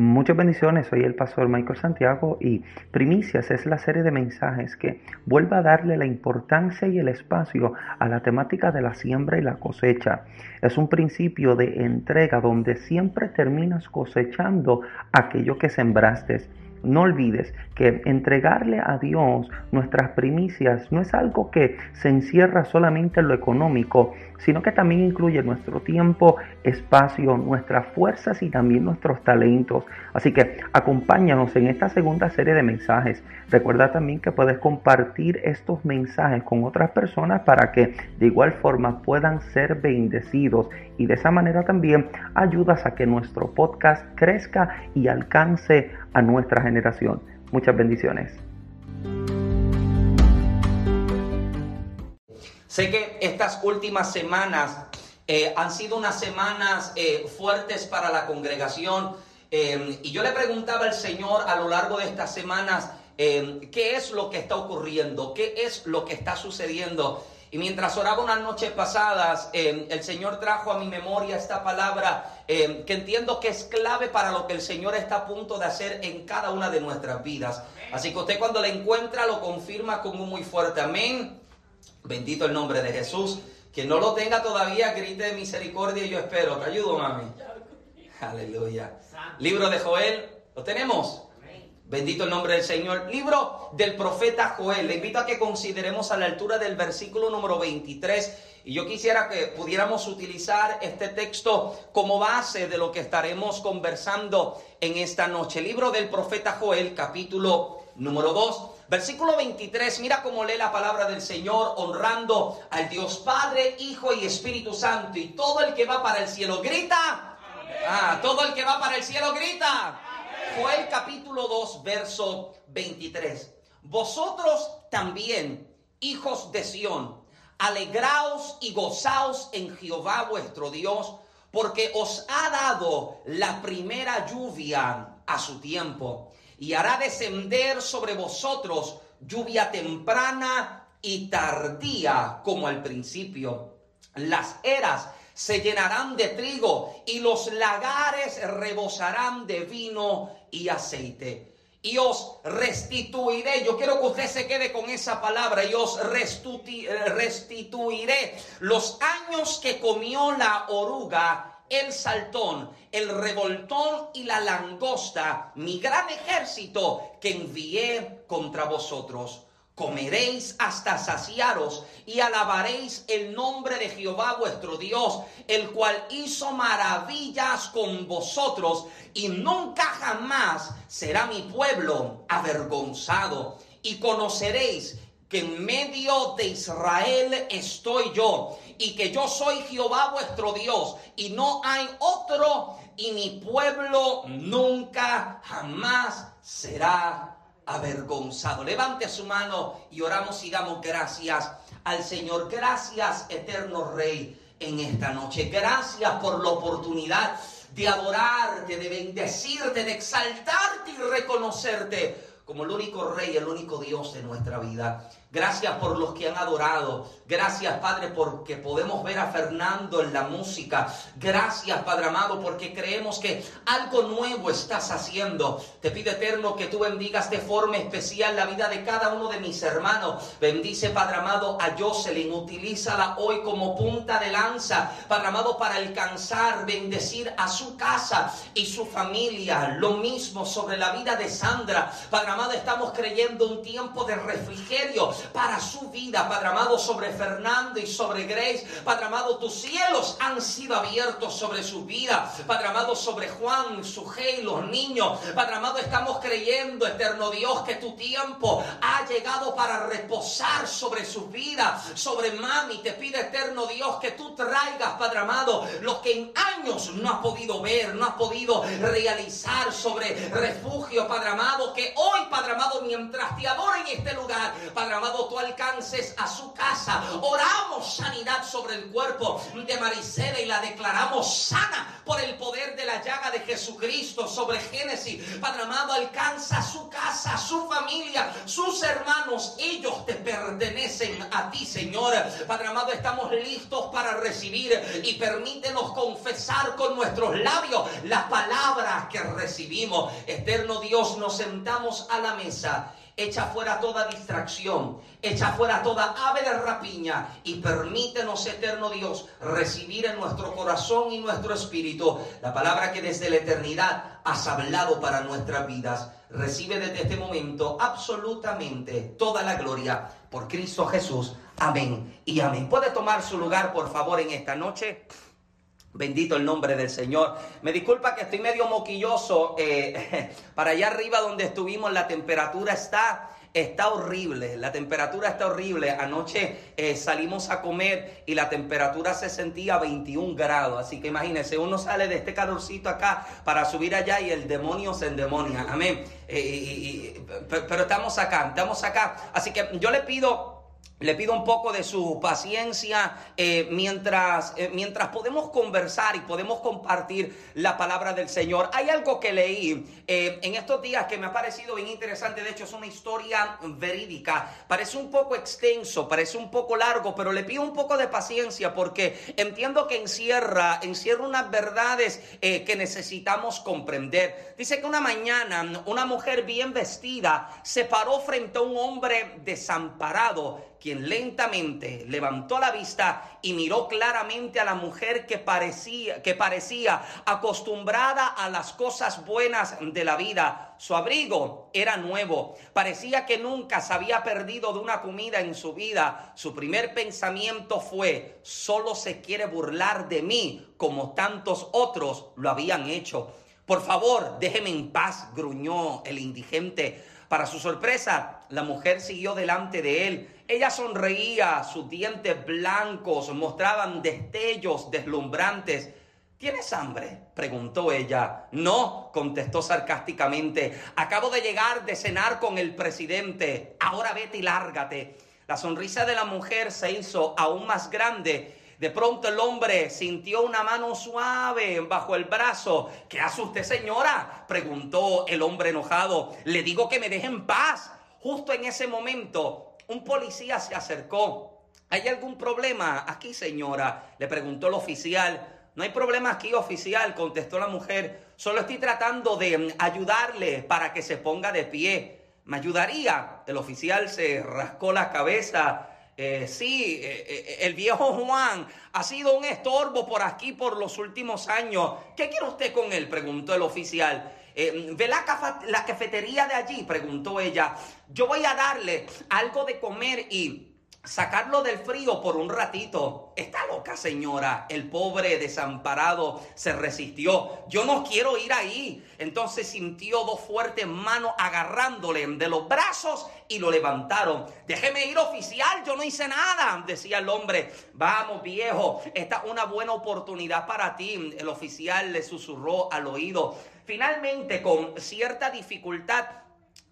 Muchas bendiciones, soy el pastor Michael Santiago y Primicias es la serie de mensajes que vuelve a darle la importancia y el espacio a la temática de la siembra y la cosecha. Es un principio de entrega donde siempre terminas cosechando aquello que sembraste. No olvides que entregarle a Dios nuestras primicias no es algo que se encierra solamente en lo económico, sino que también incluye nuestro tiempo, espacio, nuestras fuerzas y también nuestros talentos. Así que acompáñanos en esta segunda serie de mensajes. Recuerda también que puedes compartir estos mensajes con otras personas para que de igual forma puedan ser bendecidos y de esa manera también ayudas a que nuestro podcast crezca y alcance a nuestra generación. Muchas bendiciones. Sé que estas últimas semanas eh, han sido unas semanas eh, fuertes para la congregación eh, y yo le preguntaba al Señor a lo largo de estas semanas qué es lo que está ocurriendo, qué es lo que está sucediendo. Y mientras oraba unas noches pasadas, el Señor trajo a mi memoria esta palabra que entiendo que es clave para lo que el Señor está a punto de hacer en cada una de nuestras vidas. Así que usted cuando la encuentra lo confirma como muy fuerte. Amén. Bendito el nombre de Jesús. Que no lo tenga todavía, grite de misericordia y yo espero. Te ayudo, mami. Aleluya. Libro de Joel, ¿lo tenemos? Bendito el nombre del Señor. Libro del profeta Joel. Le invito a que consideremos a la altura del versículo número 23. Y yo quisiera que pudiéramos utilizar este texto como base de lo que estaremos conversando en esta noche. Libro del profeta Joel, capítulo número 2. Versículo 23, mira cómo lee la palabra del Señor, honrando al Dios Padre, Hijo y Espíritu Santo. Y todo el que va para el cielo grita. Ah, todo el que va para el cielo grita. Fue el capítulo 2, verso 23. Vosotros también, hijos de Sión, alegraos y gozaos en Jehová vuestro Dios, porque os ha dado la primera lluvia a su tiempo y hará descender sobre vosotros lluvia temprana y tardía como al principio. Las eras se llenarán de trigo y los lagares rebosarán de vino y aceite. Y os restituiré, yo quiero que usted se quede con esa palabra, y os restituiré los años que comió la oruga el saltón, el revoltón y la langosta, mi gran ejército que envié contra vosotros. Comeréis hasta saciaros y alabaréis el nombre de Jehová vuestro Dios, el cual hizo maravillas con vosotros y nunca jamás será mi pueblo avergonzado. Y conoceréis que en medio de Israel estoy yo y que yo soy Jehová vuestro Dios y no hay otro y mi pueblo nunca jamás será avergonzado. Levante su mano y oramos y damos gracias al Señor. Gracias, eterno Rey, en esta noche. Gracias por la oportunidad de adorarte, de bendecirte, de exaltarte y reconocerte como el único Rey, el único Dios de nuestra vida. Gracias por los que han adorado. Gracias, Padre, porque podemos ver a Fernando en la música. Gracias, Padre amado, porque creemos que algo nuevo estás haciendo. Te pido, eterno, que tú bendigas de forma especial la vida de cada uno de mis hermanos. Bendice, Padre amado, a Jocelyn. Utilízala hoy como punta de lanza, Padre amado, para alcanzar, bendecir a su casa y su familia. Lo mismo sobre la vida de Sandra. Padre amado, estamos creyendo un tiempo de refrigerio para su vida, Padre amado, sobre Fernando y sobre Grace. Padre amado, tus cielos han sido abiertos sobre su vida. Padre amado, sobre Juan, su y los niños. Padre amado, estamos creyendo, eterno Dios, que tu tiempo ha llegado para reposar sobre su vida, sobre mami. Te pide, eterno Dios, que tú traigas, Padre amado, lo que en años no has podido ver, no has podido realizar sobre refugio, Padre amado, que hoy, Padre amado, mientras te adoro en este lugar, Padre amado, tú alcances a su casa. Oramos sanidad sobre el cuerpo de Maricela y la declaramos sana por el poder de la llaga de Jesucristo sobre Génesis. Padre amado, alcanza su casa, su familia, sus hermanos. Ellos te pertenecen a ti, Señor. Padre amado, estamos listos para recibir y permítenos confesar con nuestros labios las palabras que recibimos. Eterno Dios, nos sentamos a la mesa echa fuera toda distracción, echa fuera toda ave de rapiña y permítenos, eterno Dios, recibir en nuestro corazón y nuestro espíritu la palabra que desde la eternidad has hablado para nuestras vidas. Recibe desde este momento absolutamente toda la gloria por Cristo Jesús. Amén y amén. ¿Puede tomar su lugar, por favor, en esta noche? Bendito el nombre del Señor. Me disculpa que estoy medio moquilloso. Eh, para allá arriba donde estuvimos la temperatura está está horrible, la temperatura está horrible. Anoche eh, salimos a comer y la temperatura se sentía 21 grados. Así que imagínense, uno sale de este calorcito acá para subir allá y el demonio se endemonia. Amén. Eh, pero estamos acá, estamos acá. Así que yo le pido le pido un poco de su paciencia eh, mientras, eh, mientras podemos conversar y podemos compartir la palabra del Señor. Hay algo que leí eh, en estos días que me ha parecido bien interesante. De hecho, es una historia verídica. Parece un poco extenso, parece un poco largo, pero le pido un poco de paciencia porque entiendo que encierra, encierra unas verdades que necesitamos comprender. Dice que una mañana una mujer bien vestida se paró frente a un hombre desamparado quien lentamente levantó la vista y miró claramente a la mujer que parecía, que parecía acostumbrada a las cosas buenas de la vida. Su abrigo era nuevo, parecía que nunca se había perdido de una comida en su vida. Su primer pensamiento fue, solo se quiere burlar de mí como tantos otros lo habían hecho. Por favor, déjeme en paz, gruñó el indigente. Para su sorpresa, la mujer siguió delante de él. Ella sonreía, sus dientes blancos mostraban destellos deslumbrantes. ¿Tienes hambre? preguntó ella. No, contestó sarcásticamente. Acabo de llegar de cenar con el presidente. Ahora vete y lárgate. La sonrisa de la mujer se hizo aún más grande de pronto el hombre sintió una mano suave bajo el brazo. ¿Qué hace usted, señora? preguntó el hombre enojado. Le digo que me deje en paz. Justo en ese momento, un policía se acercó. ¿Hay algún problema aquí, señora? Le preguntó el oficial. No hay problema aquí, oficial, contestó la mujer. Solo estoy tratando de ayudarle para que se ponga de pie. ¿Me ayudaría? El oficial se rascó la cabeza eh, sí, eh, eh, el viejo Juan ha sido un estorbo por aquí por los últimos años. ¿Qué quiere usted con él? preguntó el oficial. ¿Ve la, la cafetería de allí? preguntó ella. Yo voy a darle algo de comer y sacarlo del frío por un ratito. Está loca, señora. El pobre desamparado se resistió. Yo no quiero ir ahí. Entonces sintió dos fuertes manos agarrándole de los brazos y lo levantaron. Déjeme ir, oficial. Yo no hice nada, decía el hombre. Vamos, viejo. Esta es una buena oportunidad para ti. El oficial le susurró al oído. Finalmente, con cierta dificultad,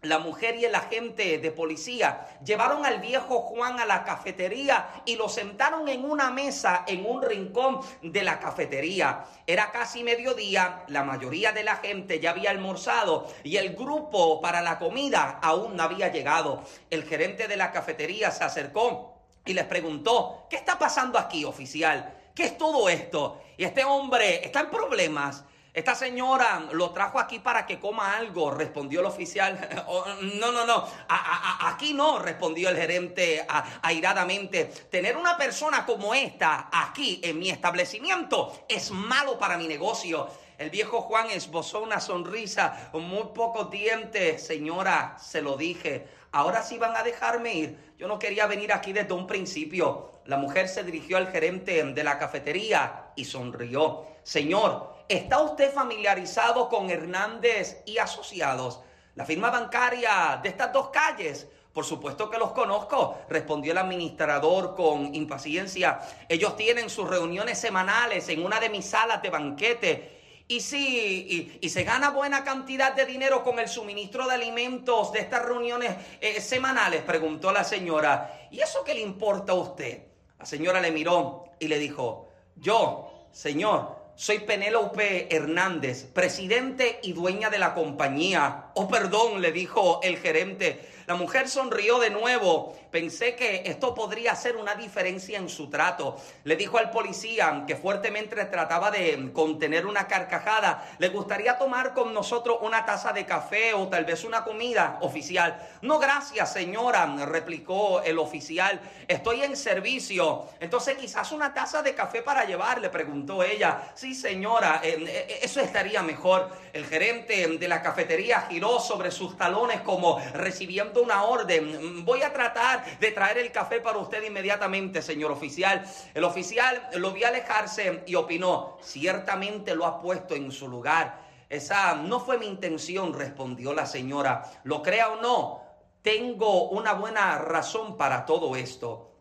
la mujer y el agente de policía llevaron al viejo Juan a la cafetería y lo sentaron en una mesa en un rincón de la cafetería. Era casi mediodía, la mayoría de la gente ya había almorzado y el grupo para la comida aún no había llegado. El gerente de la cafetería se acercó y les preguntó, ¿qué está pasando aquí, oficial? ¿Qué es todo esto? Y este hombre está en problemas. Esta señora lo trajo aquí para que coma algo, respondió el oficial. Oh, no, no, no, aquí no, respondió el gerente airadamente. Tener una persona como esta aquí en mi establecimiento es malo para mi negocio. El viejo Juan esbozó una sonrisa muy pocos dientes. Señora, se lo dije. Ahora sí van a dejarme ir. Yo no quería venir aquí desde un principio. La mujer se dirigió al gerente de la cafetería y sonrió. Señor, ¿está usted familiarizado con Hernández y Asociados? La firma bancaria de estas dos calles. Por supuesto que los conozco, respondió el administrador con impaciencia. Ellos tienen sus reuniones semanales en una de mis salas de banquete y si y, se gana buena cantidad de dinero con el suministro de alimentos de estas reuniones eh, semanales, preguntó la señora. ¿Y eso qué le importa a usted? La señora le miró y le dijo, yo, señor, soy Penélope Hernández, presidente y dueña de la compañía. Oh, perdón, le dijo el gerente. La mujer sonrió de nuevo. Pensé que esto podría hacer una diferencia en su trato. Le dijo al policía, que fuertemente trataba de contener una carcajada, ¿le gustaría tomar con nosotros una taza de café o tal vez una comida oficial? No, gracias, señora, replicó el oficial. Estoy en servicio. Entonces, quizás una taza de café para llevar, le preguntó ella. Sí, señora, eh, eh, eso estaría mejor. El gerente de la cafetería giró sobre sus talones como recibiendo una orden. Voy a tratar de traer el café para usted inmediatamente, señor oficial. El oficial lo vi alejarse y opinó, ciertamente lo ha puesto en su lugar. Esa no fue mi intención, respondió la señora. Lo crea o no, tengo una buena razón para todo esto.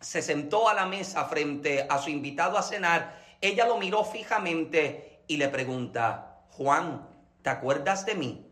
Se sentó a la mesa frente a su invitado a cenar. Ella lo miró fijamente y le pregunta, Juan, ¿te acuerdas de mí?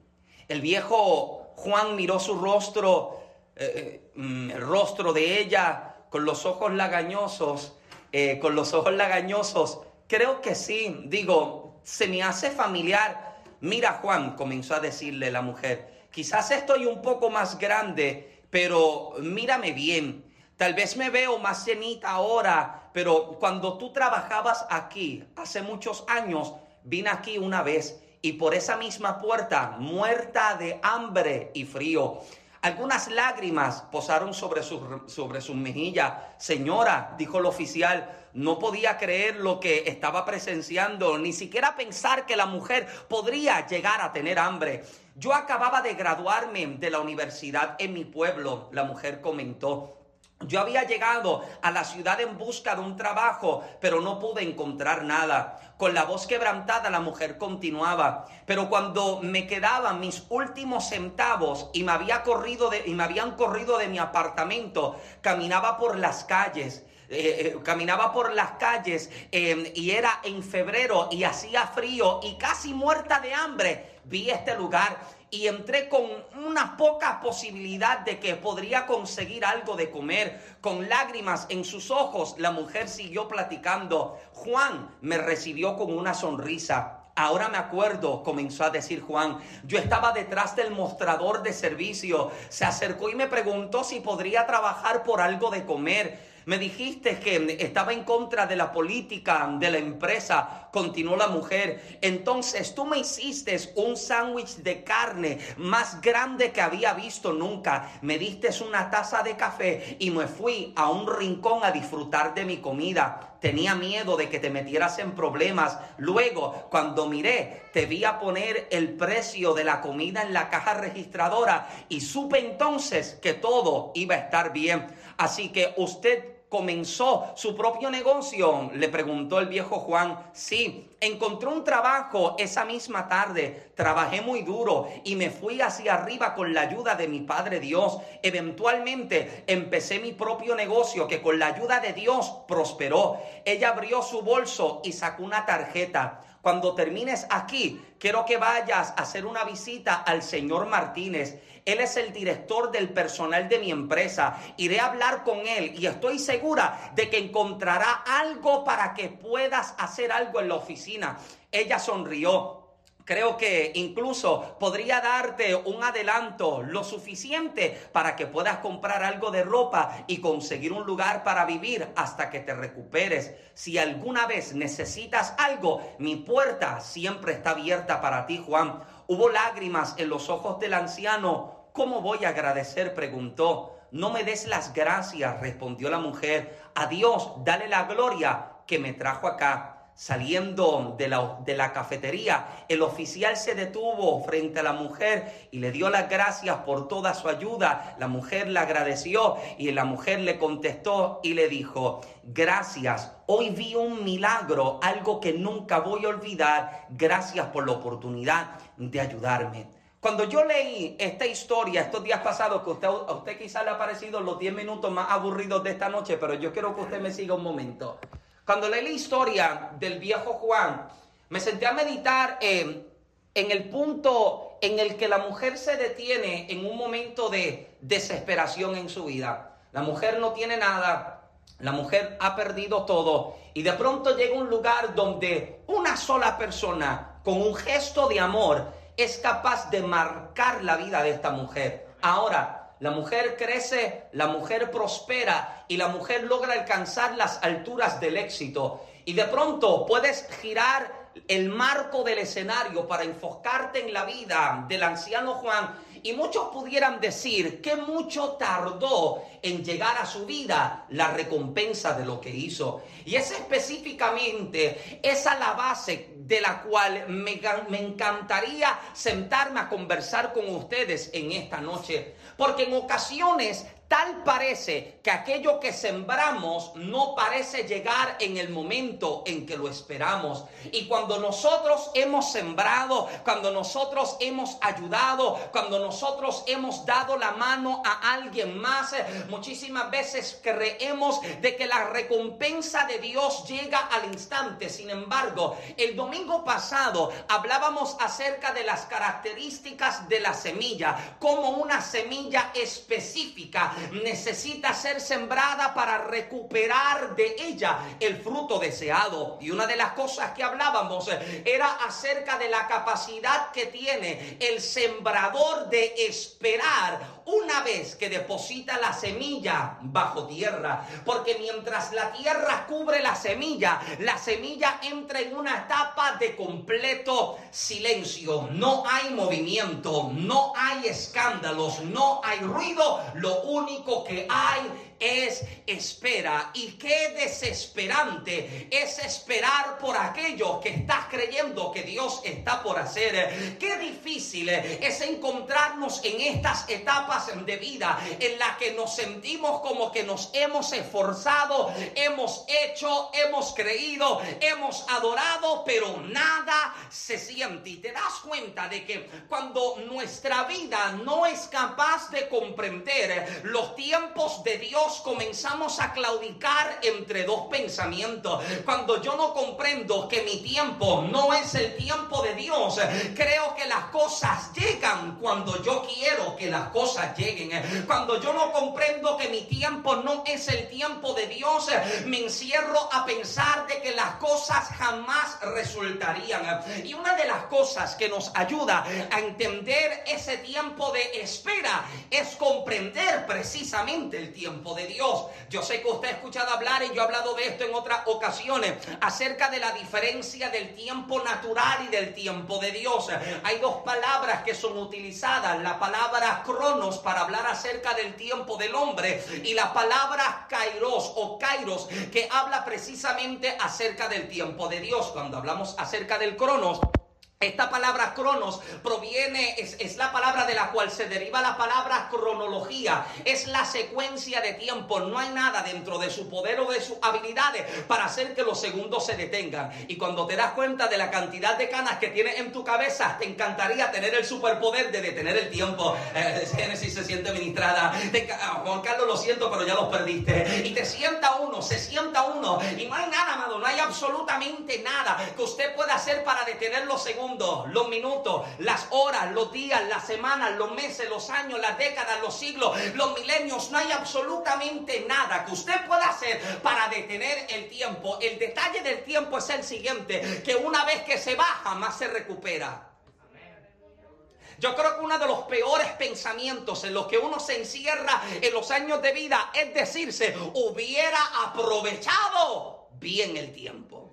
El viejo Juan miró su rostro, eh, eh, mm, el rostro de ella, con los ojos lagañosos, eh, con los ojos lagañosos. Creo que sí, digo, se me hace familiar. Mira, Juan, comenzó a decirle la mujer, quizás estoy un poco más grande, pero mírame bien. Tal vez me veo más cenita ahora, pero cuando tú trabajabas aquí, hace muchos años, vine aquí una vez y por esa misma puerta, muerta de hambre y frío. Algunas lágrimas posaron sobre sus sobre mejillas. Señora, dijo el oficial, no podía creer lo que estaba presenciando, ni siquiera pensar que la mujer podría llegar a tener hambre. Yo acababa de graduarme de la universidad en mi pueblo, la mujer comentó. Yo había llegado a la ciudad en busca de un trabajo, pero no pude encontrar nada. Con la voz quebrantada la mujer continuaba, pero cuando me quedaban mis últimos centavos y me, había corrido de, y me habían corrido de mi apartamento, caminaba por las calles. Eh, eh, caminaba por las calles em, y era en febrero y hacía frío y casi muerta de hambre, vi este lugar y entré con una poca posibilidad de que podría conseguir algo de comer. Con lágrimas en sus ojos, la mujer siguió platicando. Juan me recibió con una sonrisa. Ahora me acuerdo, comenzó a decir Juan, yo estaba detrás del mostrador de servicio. Se acercó y me preguntó si podría trabajar por algo de comer. Me dijiste que estaba en contra de la política de la empresa, continuó la mujer. Entonces tú me hiciste un sándwich de carne más grande que había visto nunca. Me diste una taza de café y me fui a un rincón a disfrutar de mi comida. Tenía miedo de que te metieras en problemas. Luego, cuando miré, te vi a poner el precio de la comida en la caja registradora y supe entonces que todo iba a estar bien. Así que usted comenzó su propio negocio? Le preguntó el viejo Juan. Sí, encontré un trabajo esa misma tarde. Trabajé muy duro y me fui hacia arriba con la ayuda de mi Padre Dios. Eventualmente empecé mi propio negocio que con la ayuda de Dios prosperó. Ella abrió su bolso y sacó una tarjeta. Cuando termines aquí, quiero que vayas a hacer una visita al señor Martínez. Él es el director del personal de mi empresa. Iré a hablar con él y estoy segura de que encontrará algo para que puedas hacer algo en la oficina. Ella sonrió. Creo que incluso podría darte un adelanto lo suficiente para que puedas comprar algo de ropa y conseguir un lugar para vivir hasta que te recuperes. Si alguna vez necesitas algo, mi puerta siempre está abierta para ti, Juan. Hubo lágrimas en los ojos del anciano. ¿Cómo voy a agradecer? preguntó. No me des las gracias, respondió la mujer. A Dios, dale la gloria que me trajo acá. Saliendo de la, de la, cafetería, el oficial se detuvo frente a la mujer y le dio las gracias por toda su ayuda. La mujer le agradeció y la mujer le contestó y le dijo, gracias, hoy vi un milagro, algo que nunca voy a olvidar. Gracias por la oportunidad de ayudarme. Cuando yo leí esta historia estos días pasados, que usted, a usted quizás le ha parecido los 10 minutos más aburridos de esta noche, pero yo quiero que usted me siga un momento. Cuando leí la historia del viejo Juan, me senté a meditar en, en el punto en el que la mujer se detiene en un momento de desesperación en su vida. La mujer no tiene nada, la mujer ha perdido todo y de pronto llega un lugar donde una sola persona con un gesto de amor es capaz de marcar la vida de esta mujer. Ahora, la mujer crece, la mujer prospera y la mujer logra alcanzar las alturas del éxito. Y de pronto puedes girar el marco del escenario para enfocarte en la vida del anciano Juan y muchos pudieran decir que mucho tardó en llegar a su vida la recompensa de lo que hizo. Y es específicamente esa la base de la cual me, me encantaría sentarme a conversar con ustedes en esta noche. Porque en ocasiones Tal parece que aquello que sembramos no parece llegar en el momento en que lo esperamos. Y cuando nosotros hemos sembrado, cuando nosotros hemos ayudado, cuando nosotros hemos dado la mano a alguien más, eh, muchísimas veces creemos de que la recompensa de Dios llega al instante. Sin embargo, el domingo pasado hablábamos acerca de las características de la semilla, como una semilla específica necesita ser sembrada para recuperar de ella el fruto deseado. Y una de las cosas que hablábamos era acerca de la capacidad que tiene el sembrador de esperar una vez que deposita la semilla bajo tierra. Porque mientras la tierra cubre la semilla, la semilla entra en una etapa de completo silencio. No hay movimiento, no hay escándalos, no hay ruido. Lo único que hay es espera. Y qué desesperante es esperar por aquello que estás creyendo que Dios está por hacer. Qué difícil es encontrarnos en estas etapas de vida en las que nos sentimos como que nos hemos esforzado, hemos hecho, hemos creído, hemos adorado, pero nada se siente. Y te das cuenta de que cuando nuestra vida no es capaz de comprender los tiempos de Dios, comenzamos a claudicar entre dos pensamientos. Cuando yo no comprendo que mi tiempo no es el tiempo de Dios, creo que las cosas llegan cuando yo quiero que las cosas lleguen. Cuando yo no comprendo que mi tiempo no es el tiempo de Dios, me encierro a pensar de que las cosas jamás resultarían. Y una de las cosas que nos ayuda a entender ese tiempo de espera es comprender precisamente el tiempo de Dios. Yo sé que usted ha escuchado hablar y yo he hablado de esto en otras ocasiones acerca de la diferencia del tiempo natural y del tiempo de Dios. Hay dos palabras que son utilizadas, la palabra cronos para hablar acerca del tiempo del hombre y la palabra kairos o kairos que habla precisamente acerca del tiempo de Dios. Cuando hablamos acerca del cronos, esta palabra cronos proviene, es, la palabra de la cual se deriva la palabra cronología. Es la secuencia de tiempo. No hay nada dentro de su poder o de sus habilidades para hacer que los segundos se detengan. Y cuando te das cuenta de la cantidad de canas que tienes en tu cabeza, te encantaría tener el superpoder de detener el tiempo. Eh, Génesis se siente ministrada. Ah, Juan Carlos, lo siento, pero ya los perdiste. Y te sienta uno, se sienta uno. Y no hay nada, amado, no hay absolutamente nada que usted pueda hacer para detener los segundos los minutos, las horas, los días, las semanas, los meses, los años, las décadas, los siglos, los milenios. No hay absolutamente nada que usted pueda hacer para detener el tiempo. El detalle del tiempo es el siguiente, que una vez que se baja, más se recupera. Yo creo que uno de los peores pensamientos en los que uno se encierra en los años de vida es decirse, hubiera aprovechado bien el tiempo.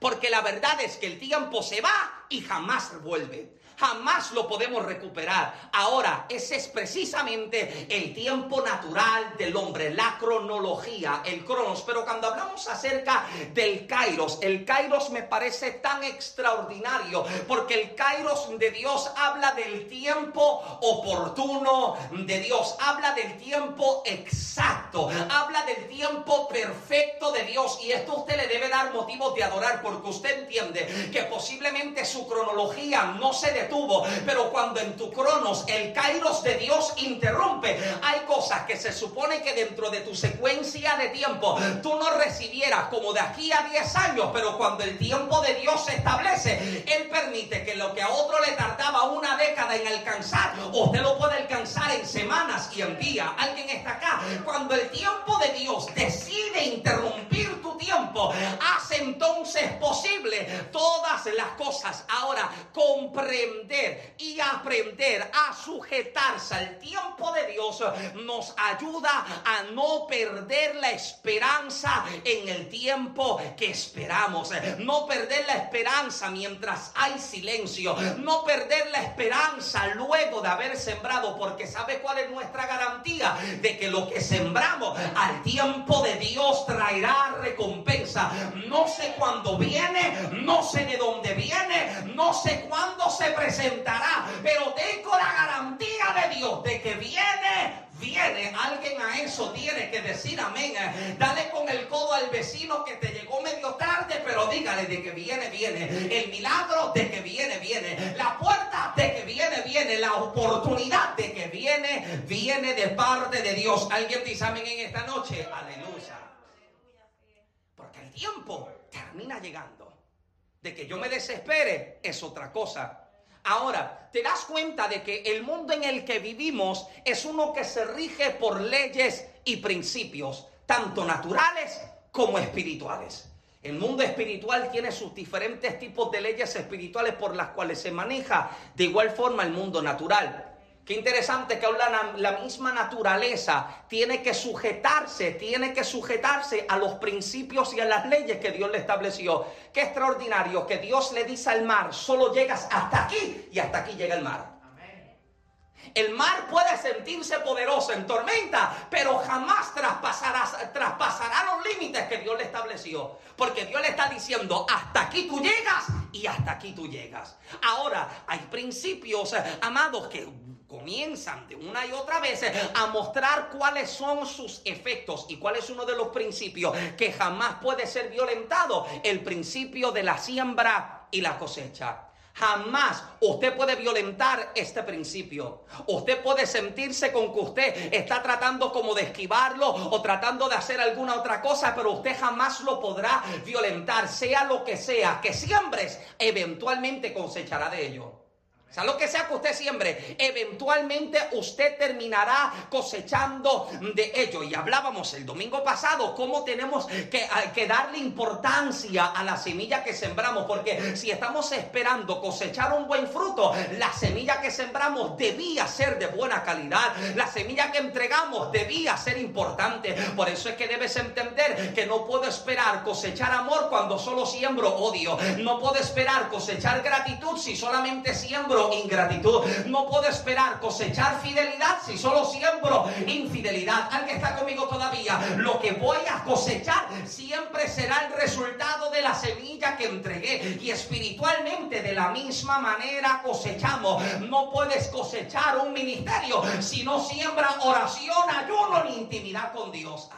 Porque la verdad es que el tiempo se va y jamás vuelve jamás lo podemos recuperar. Ahora, ese es precisamente el tiempo natural del hombre, la cronología, el cronos. Pero cuando hablamos acerca del kairos, el kairos me parece tan extraordinario porque el kairos de Dios habla del tiempo oportuno de Dios, habla del tiempo exacto, habla del tiempo perfecto de Dios. Y esto usted le debe dar motivos de adorar porque usted entiende que posiblemente su cronología no se detiene pero cuando en tu cronos el kairos de Dios interrumpe, hay cosas que se supone que dentro de tu secuencia de tiempo tú no recibieras como de aquí a 10 años, pero cuando el tiempo de Dios se establece, Él permite que lo que a otro le tardaba una década en alcanzar, usted lo puede alcanzar en semanas y en días. Alguien está acá. Cuando el tiempo de Dios decide interrumpir tu tiempo, hace entonces entonces es posible todas las cosas. Ahora, comprender y aprender a sujetarse al tiempo de Dios nos ayuda a no perder la esperanza en el tiempo que esperamos. No perder la esperanza mientras hay silencio. No perder la esperanza luego de haber sembrado. Porque ¿sabe cuál es nuestra garantía? De que lo que sembramos al tiempo de Dios traerá recompensa. No sé cuándo viene, no sé de dónde viene, no sé cuándo se presentará, pero tengo la garantía de Dios de que viene viene, alguien a eso tiene que decir amén. Dale con el codo al vecino que te llegó medio tarde, pero dígale de que viene, viene. El milagro de que viene, viene. La puerta de que viene, viene. La oportunidad de que viene, viene de parte de Dios. Alguien dice amén en esta noche. Aleluya. Porque el tiempo termina llegando. De que yo me desespere es otra cosa. Ahora, te das cuenta de que el mundo en el que vivimos es uno que se rige por leyes y principios, tanto naturales como espirituales. El mundo espiritual tiene sus diferentes tipos de leyes espirituales por las cuales se maneja. De igual forma el mundo natural. Qué interesante que la, la misma naturaleza tiene que sujetarse, tiene que sujetarse a los principios y a las leyes que Dios le estableció. Qué extraordinario que Dios le dice al mar, solo llegas hasta aquí y hasta aquí llega el mar. El mar puede sentirse poderoso en tormenta, pero jamás traspasará, traspasará los límites que Dios le estableció. Porque Dios le está diciendo, hasta aquí tú llegas y hasta aquí tú llegas. Ahora, hay principios, eh, amados, que comienzan de una y otra vez a mostrar cuáles son sus efectos y cuál es uno de los principios que jamás puede ser violentado, el principio de la siembra y la cosecha. Jamás usted puede violentar este principio. Usted puede sentirse con que usted está tratando como de esquivarlo o tratando de hacer alguna otra cosa, pero usted jamás lo podrá violentar, sea lo que sea. Que siembres, eventualmente cosechará de ello. O sea, lo que sea que usted siembre, eventualmente usted terminará cosechando de ello. Y hablábamos el domingo pasado cómo tenemos que, que, darle importancia a la semilla que sembramos. Porque si estamos esperando cosechar un buen fruto, la semilla que sembramos debía ser de buena calidad. La semilla que entregamos debía ser importante. Por eso es que debes entender que no puedo esperar cosechar amor cuando solo siembro odio. No puedo esperar cosechar gratitud si solamente siembro ingratitud. No puedo esperar cosechar fidelidad si solo siembro infidelidad. Alguien está conmigo todavía. Lo que voy a cosechar siempre será el resultado de la semilla que entregué. Y espiritualmente de la misma manera cosechamos. No puedes cosechar un ministerio si no siembra oración, ayuno ni intimidad con Dios.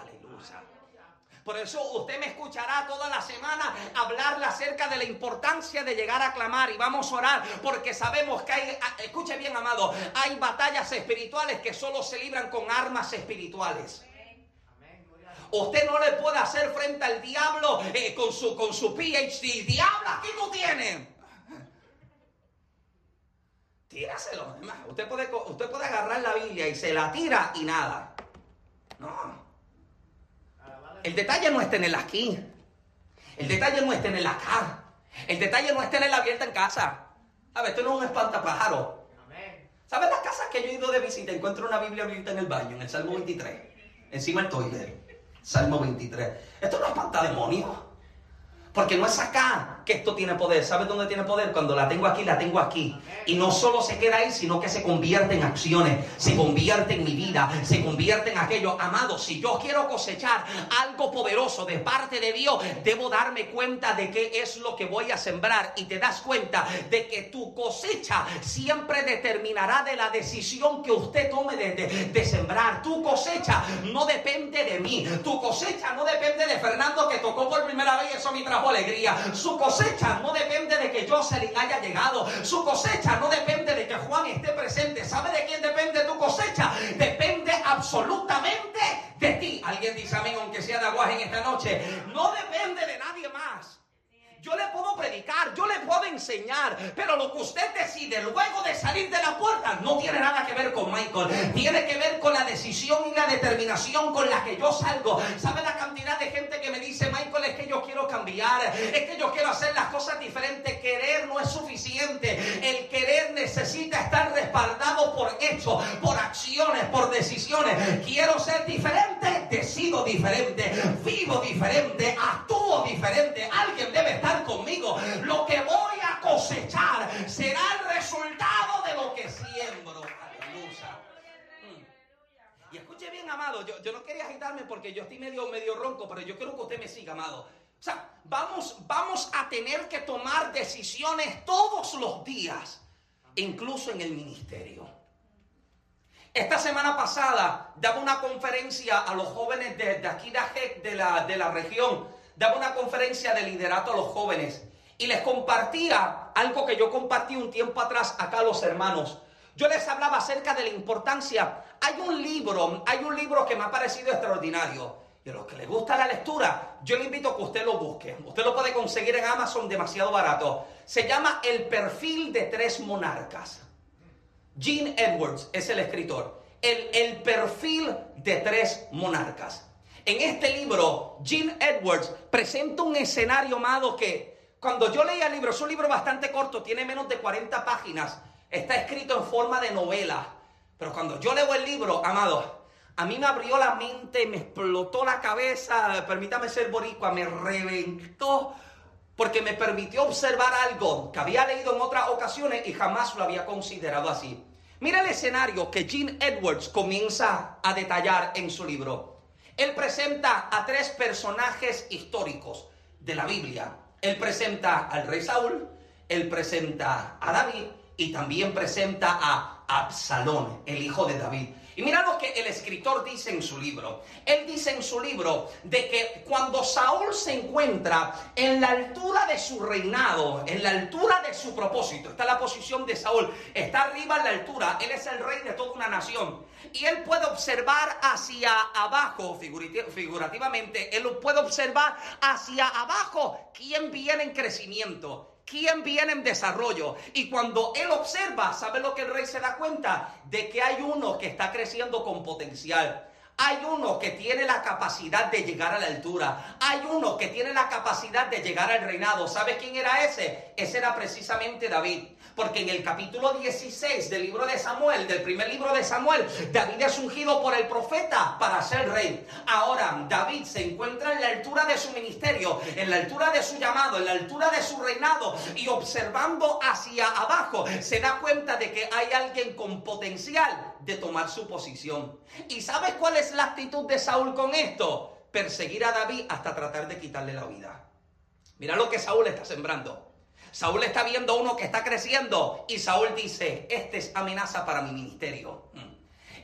Por eso usted me escuchará toda la semana hablarle acerca de la importancia de llegar a clamar y vamos a orar porque sabemos que hay, ah, escuche bien amado, hay batallas espirituales que solo se libran con armas espirituales. Usted no le puede hacer frente al diablo eh, con, su, con su PhD. Diablo, aquí tú tienes. Tíraselo. Usted puede, usted puede agarrar la Biblia y se la tira y nada. No. El detalle no está en el aquí. El detalle no está en el acá. El detalle no está en el abierta en casa. A ver, esto no es un espantapájaro. ¿Sabes las casas que yo he ido de visita? Encuentro una Biblia abierta en el baño, en el Salmo 23. Encima el toilet. Salmo 23. Esto no espanta demonios. Porque no es acá que esto tiene poder. ¿Sabes dónde tiene poder? Cuando la tengo aquí, la tengo aquí. Y no solo se queda ahí, sino que se convierte en acciones, se convierte en mi vida, se convierte en aquello. Amado, si yo quiero cosechar algo poderoso de parte de Dios, debo darme cuenta de qué es lo que voy a sembrar. Y te das cuenta de que tu cosecha siempre determinará de la decisión que usted tome de, de sembrar. Tu cosecha no depende de mí. Tu cosecha no depende de Fernando que tocó por primera vez y eso me trajo alegría. Su cosecha no depende de que Jocelyn haya llegado. Su cosecha no depende de que Juan esté presente. ¿Sabe de quién depende tu cosecha? Depende absolutamente de ti. Alguien dice amén, aunque sea de aguaje en esta noche. No depende de nadie más. Yo le puedo predicar, yo le puedo enseñar, pero lo que usted decide luego de salir de la puerta no tiene nada que ver con Michael. Tiene que ver con la decisión y la determinación con la que yo salgo. ¿Sabe la cantidad de gente que me dice, Michael, es que yo quiero cambiar, es que yo quiero hacer las cosas diferentes. Querer no es suficiente. El querer necesita estar respaldado por hechos, por acciones, por decisiones. Quiero ser diferente, decido diferente, vivo diferente, actúo diferente. Alguien debe estar conmigo. Lo que voy a cosechar será el resultado de lo que siembro. Aleluya. Mm. Y escuche bien, amado, yo, yo, no quería agitarme porque yo estoy medio, medio ronco, pero yo quiero que usted me siga, amado. O sea, vamos, vamos a tener que tomar decisiones todos los días, incluso en el ministerio. Esta semana pasada daba una conferencia a los jóvenes de, de aquí de la, de la región, daba una conferencia de liderato a los jóvenes y les compartía algo que yo compartí un tiempo atrás acá a los hermanos. Yo les hablaba acerca de la importancia. Hay un libro, hay un libro que me ha parecido extraordinario. Y a los que les gusta la lectura, yo le invito a que usted lo busque. Usted lo puede conseguir en Amazon demasiado barato. Se llama El perfil de tres monarcas. Gene Edwards es el escritor. El, el perfil de tres monarcas. En este libro, Gene Edwards presenta un escenario, amado, que cuando yo leía el libro, es un libro bastante corto, tiene menos de 40 páginas, está escrito en forma de novela. Pero cuando yo leo el libro, amado, a mí me abrió la mente, me explotó la cabeza, permítame ser boricua, me reventó porque me permitió observar algo que había leído en otras ocasiones y jamás lo había considerado así. Mira el escenario que Gene Edwards comienza a detallar en su libro. Él presenta a tres personajes históricos de la Biblia. Él presenta al rey Saúl, él presenta a David y también presenta a Absalón, el hijo de David. Y mira lo que el escritor dice en su libro. Él dice en su libro de que cuando Saúl se encuentra en la altura de su reinado, en la altura de su propósito, está la posición de Saúl, está arriba en la altura, él es el rey de toda una nación. Y él puede observar hacia abajo, figurativamente, él puede observar hacia abajo quién viene en crecimiento quién viene en desarrollo. Y cuando él observa, ¿sabe lo que el rey se da cuenta? De que hay uno que está creciendo con potencial. Hay uno que tiene la capacidad de llegar a la altura. Hay uno que tiene la capacidad de llegar al reinado. ¿Sabe quién era ese? Ese era precisamente David. Porque en el capítulo 16 del libro de Samuel, del primer libro de Samuel, David es ungido por el profeta para ser rey. Ahora, David se encuentra en la altura de su ministerio, en la altura de su llamado, en la altura de su reinado y observando hacia abajo, se da cuenta de que hay alguien con potencial de tomar su posición. ¿Y sabes cuál es la actitud de Saúl con esto? Perseguir a David hasta tratar de quitarle la vida. Mira lo que Saúl está sembrando. Saúl está viendo a uno que está creciendo y Saúl dice, este es amenaza para mi ministerio. Mm.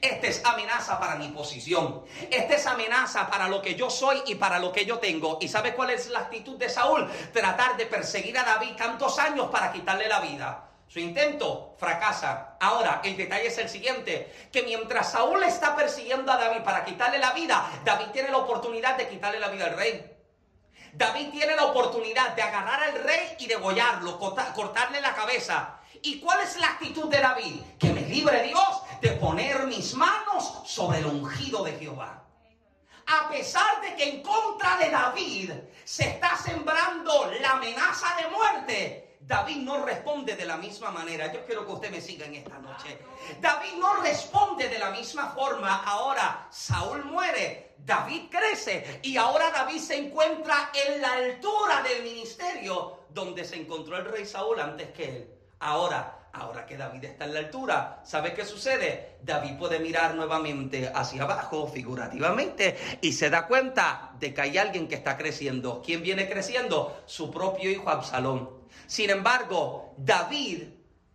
Este es amenaza para mi posición. Este es amenaza para lo que yo soy y para lo que yo tengo. ¿Y sabe cuál es la actitud de Saúl? Tratar de perseguir a David tantos años para quitarle la vida. Su intento fracasa. Ahora, el detalle es el siguiente, que mientras Saúl está persiguiendo a David para quitarle la vida, David tiene la oportunidad de quitarle la vida al rey. David tiene la oportunidad de agarrar al rey y degollarlo, cortarle la cabeza. ¿Y cuál es la actitud de David? Que me libre Dios de poner mis manos sobre el ungido de Jehová. A pesar de que en contra de David se está sembrando la amenaza de muerte, David no responde de la misma manera. Yo quiero que usted me siga en esta noche. David no responde de la misma forma. Ahora Saúl muere, David crece y ahora David se encuentra en la altura del ministerio donde se encontró el rey Saúl antes que él. Ahora, ahora que David está en la altura, ¿sabe qué sucede? David puede mirar nuevamente hacia abajo, figurativamente, y se da cuenta de que hay alguien que está creciendo. ¿Quién viene creciendo? Su propio hijo Absalón. Sin embargo, David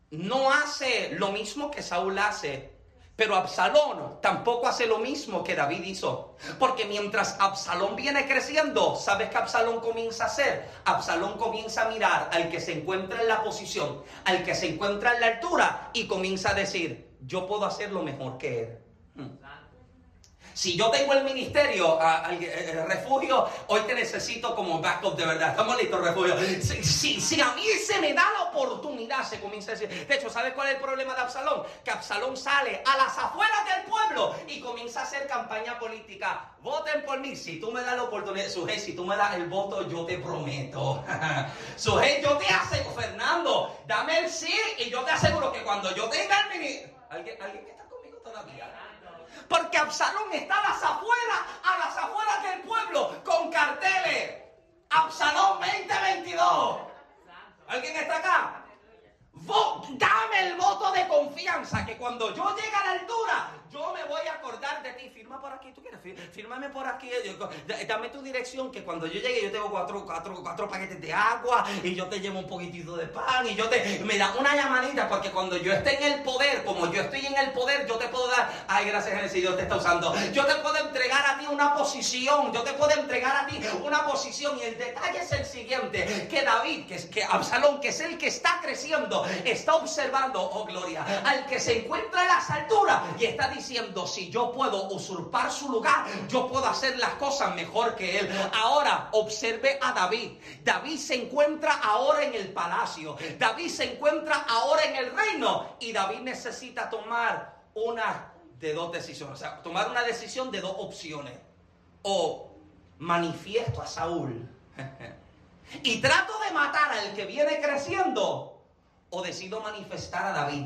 no hace lo mismo que Saúl hace. Pero Absalón tampoco hace lo mismo que David hizo. Porque mientras Absalón viene creciendo, ¿sabes qué Absalón comienza a hacer? Absalón comienza a mirar al que se encuentra en la posición, al que se encuentra en la altura y comienza a decir, yo puedo hacerlo mejor que él. Si yo tengo el ministerio, el refugio, hoy te necesito como backup de verdad. Estamos listos, refugio. Si, si, a mí se me da la oportunidad, se comienza a decir. De hecho, ¿sabes cuál es el problema de Absalón? Que Absalón sale a las afueras del pueblo y comienza a hacer campaña política. Voten por mí. Si tú me das la oportunidad, Sujei, si tú me das el voto, yo te prometo. Sujei, yo te aseguro, Fernando, dame el sí y yo te aseguro que cuando yo tenga el ministerio. ¿Alguien, ¿Alguien está conmigo todavía? Porque Absalón está a las afueras, a las afueras del pueblo, con carteles. Absalón 2022. ¿Alguien está acá? Dame el voto de confianza que cuando yo llegue a la altura, yo me voy a acordar de ti. Firma por aquí, tú quieres, fírmame por aquí. Dame tu dirección que cuando yo llegue yo tengo cuatro, cuatro, cuatro paquetes de agua y yo te llevo un poquitito de pan y yo te... Me da una llamadita porque cuando yo esté en el poder, como yo estoy en el poder, yo te puedo dar... Ay, gracias a Dios te está usando. Yo te puedo entregar a ti una posición. Yo te puedo entregar a ti una posición. Y el detalle es el siguiente. Que David, que, que Absalón, que es el que está creciendo, está observando, oh gloria, al que se encuentra en las alturas y está diciendo, si yo puedo usurpar su lugar, yo puedo hacer las cosas mejor que él. Ahora observe a David. David se encuentra ahora en el palacio. David se encuentra ahora en el reino y David necesita tomar una de dos decisiones, o sea, tomar una decisión de dos opciones. O manifiesto a Saúl y trato de matar al que viene creciendo o decido manifestar a David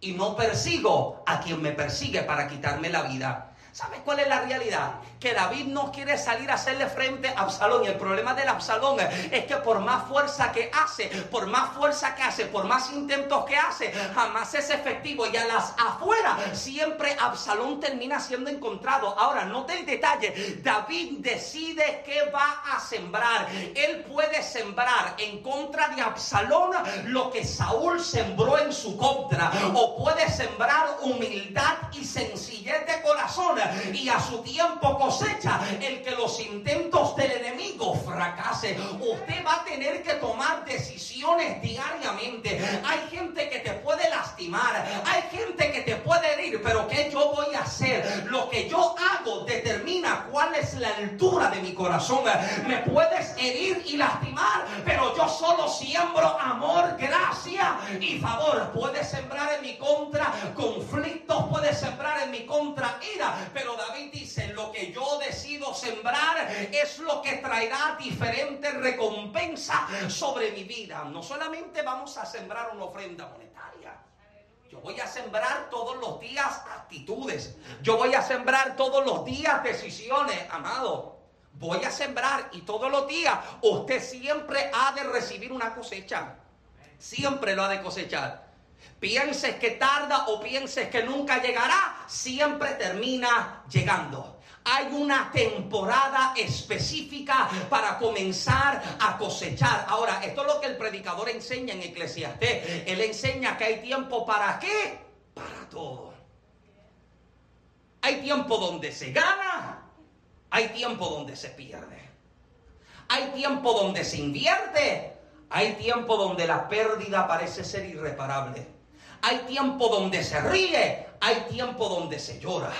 y no persigo a quien me persigue para quitarme la vida. ¿Sabes cuál es la realidad? Que David no quiere salir a hacerle frente a Absalón. Y el problema del Absalón es que por más fuerza que hace, por más fuerza que hace, por más intentos que hace, jamás es efectivo. Y a las afueras siempre Absalón termina siendo encontrado. Ahora, note el detalle. David decide qué va a sembrar. Él puede sembrar en contra de Absalón lo que Saúl sembró en su contra. O puede sembrar humildad y sencillez de corazón y a su tiempo cosecha el que los intentos del enemigo fracase. Usted va a tener que tomar decisiones diariamente. Hay gente que te puede lastimar, hay gente que te puede herir, pero ¿qué yo voy a hacer? Lo que yo hago determina cuál es la altura de mi corazón. Me puedes herir y lastimar, pero yo solo siembro amor, gracia y favor. Puedes sembrar en mi contra conflictos, puedes es lo que traerá diferentes recompensas sobre mi vida. No solamente vamos a sembrar una ofrenda monetaria. Yo voy a sembrar todos los días actitudes. Yo voy a sembrar todos los días decisiones, amado. Voy a sembrar y todos los días usted siempre ha de recibir una cosecha. Siempre lo ha de cosechar pienses que tarda o pienses que nunca llegará, siempre termina llegando. Hay una temporada específica para comenzar a cosechar. Ahora, esto es lo que el predicador enseña en Eclesiastés. Él enseña que hay tiempo para qué? Para todo. Hay tiempo donde se gana, hay tiempo donde se pierde. Hay tiempo donde se invierte, hay tiempo donde la pérdida parece ser irreparable. Hay tiempo donde se ríe, hay tiempo donde se llora.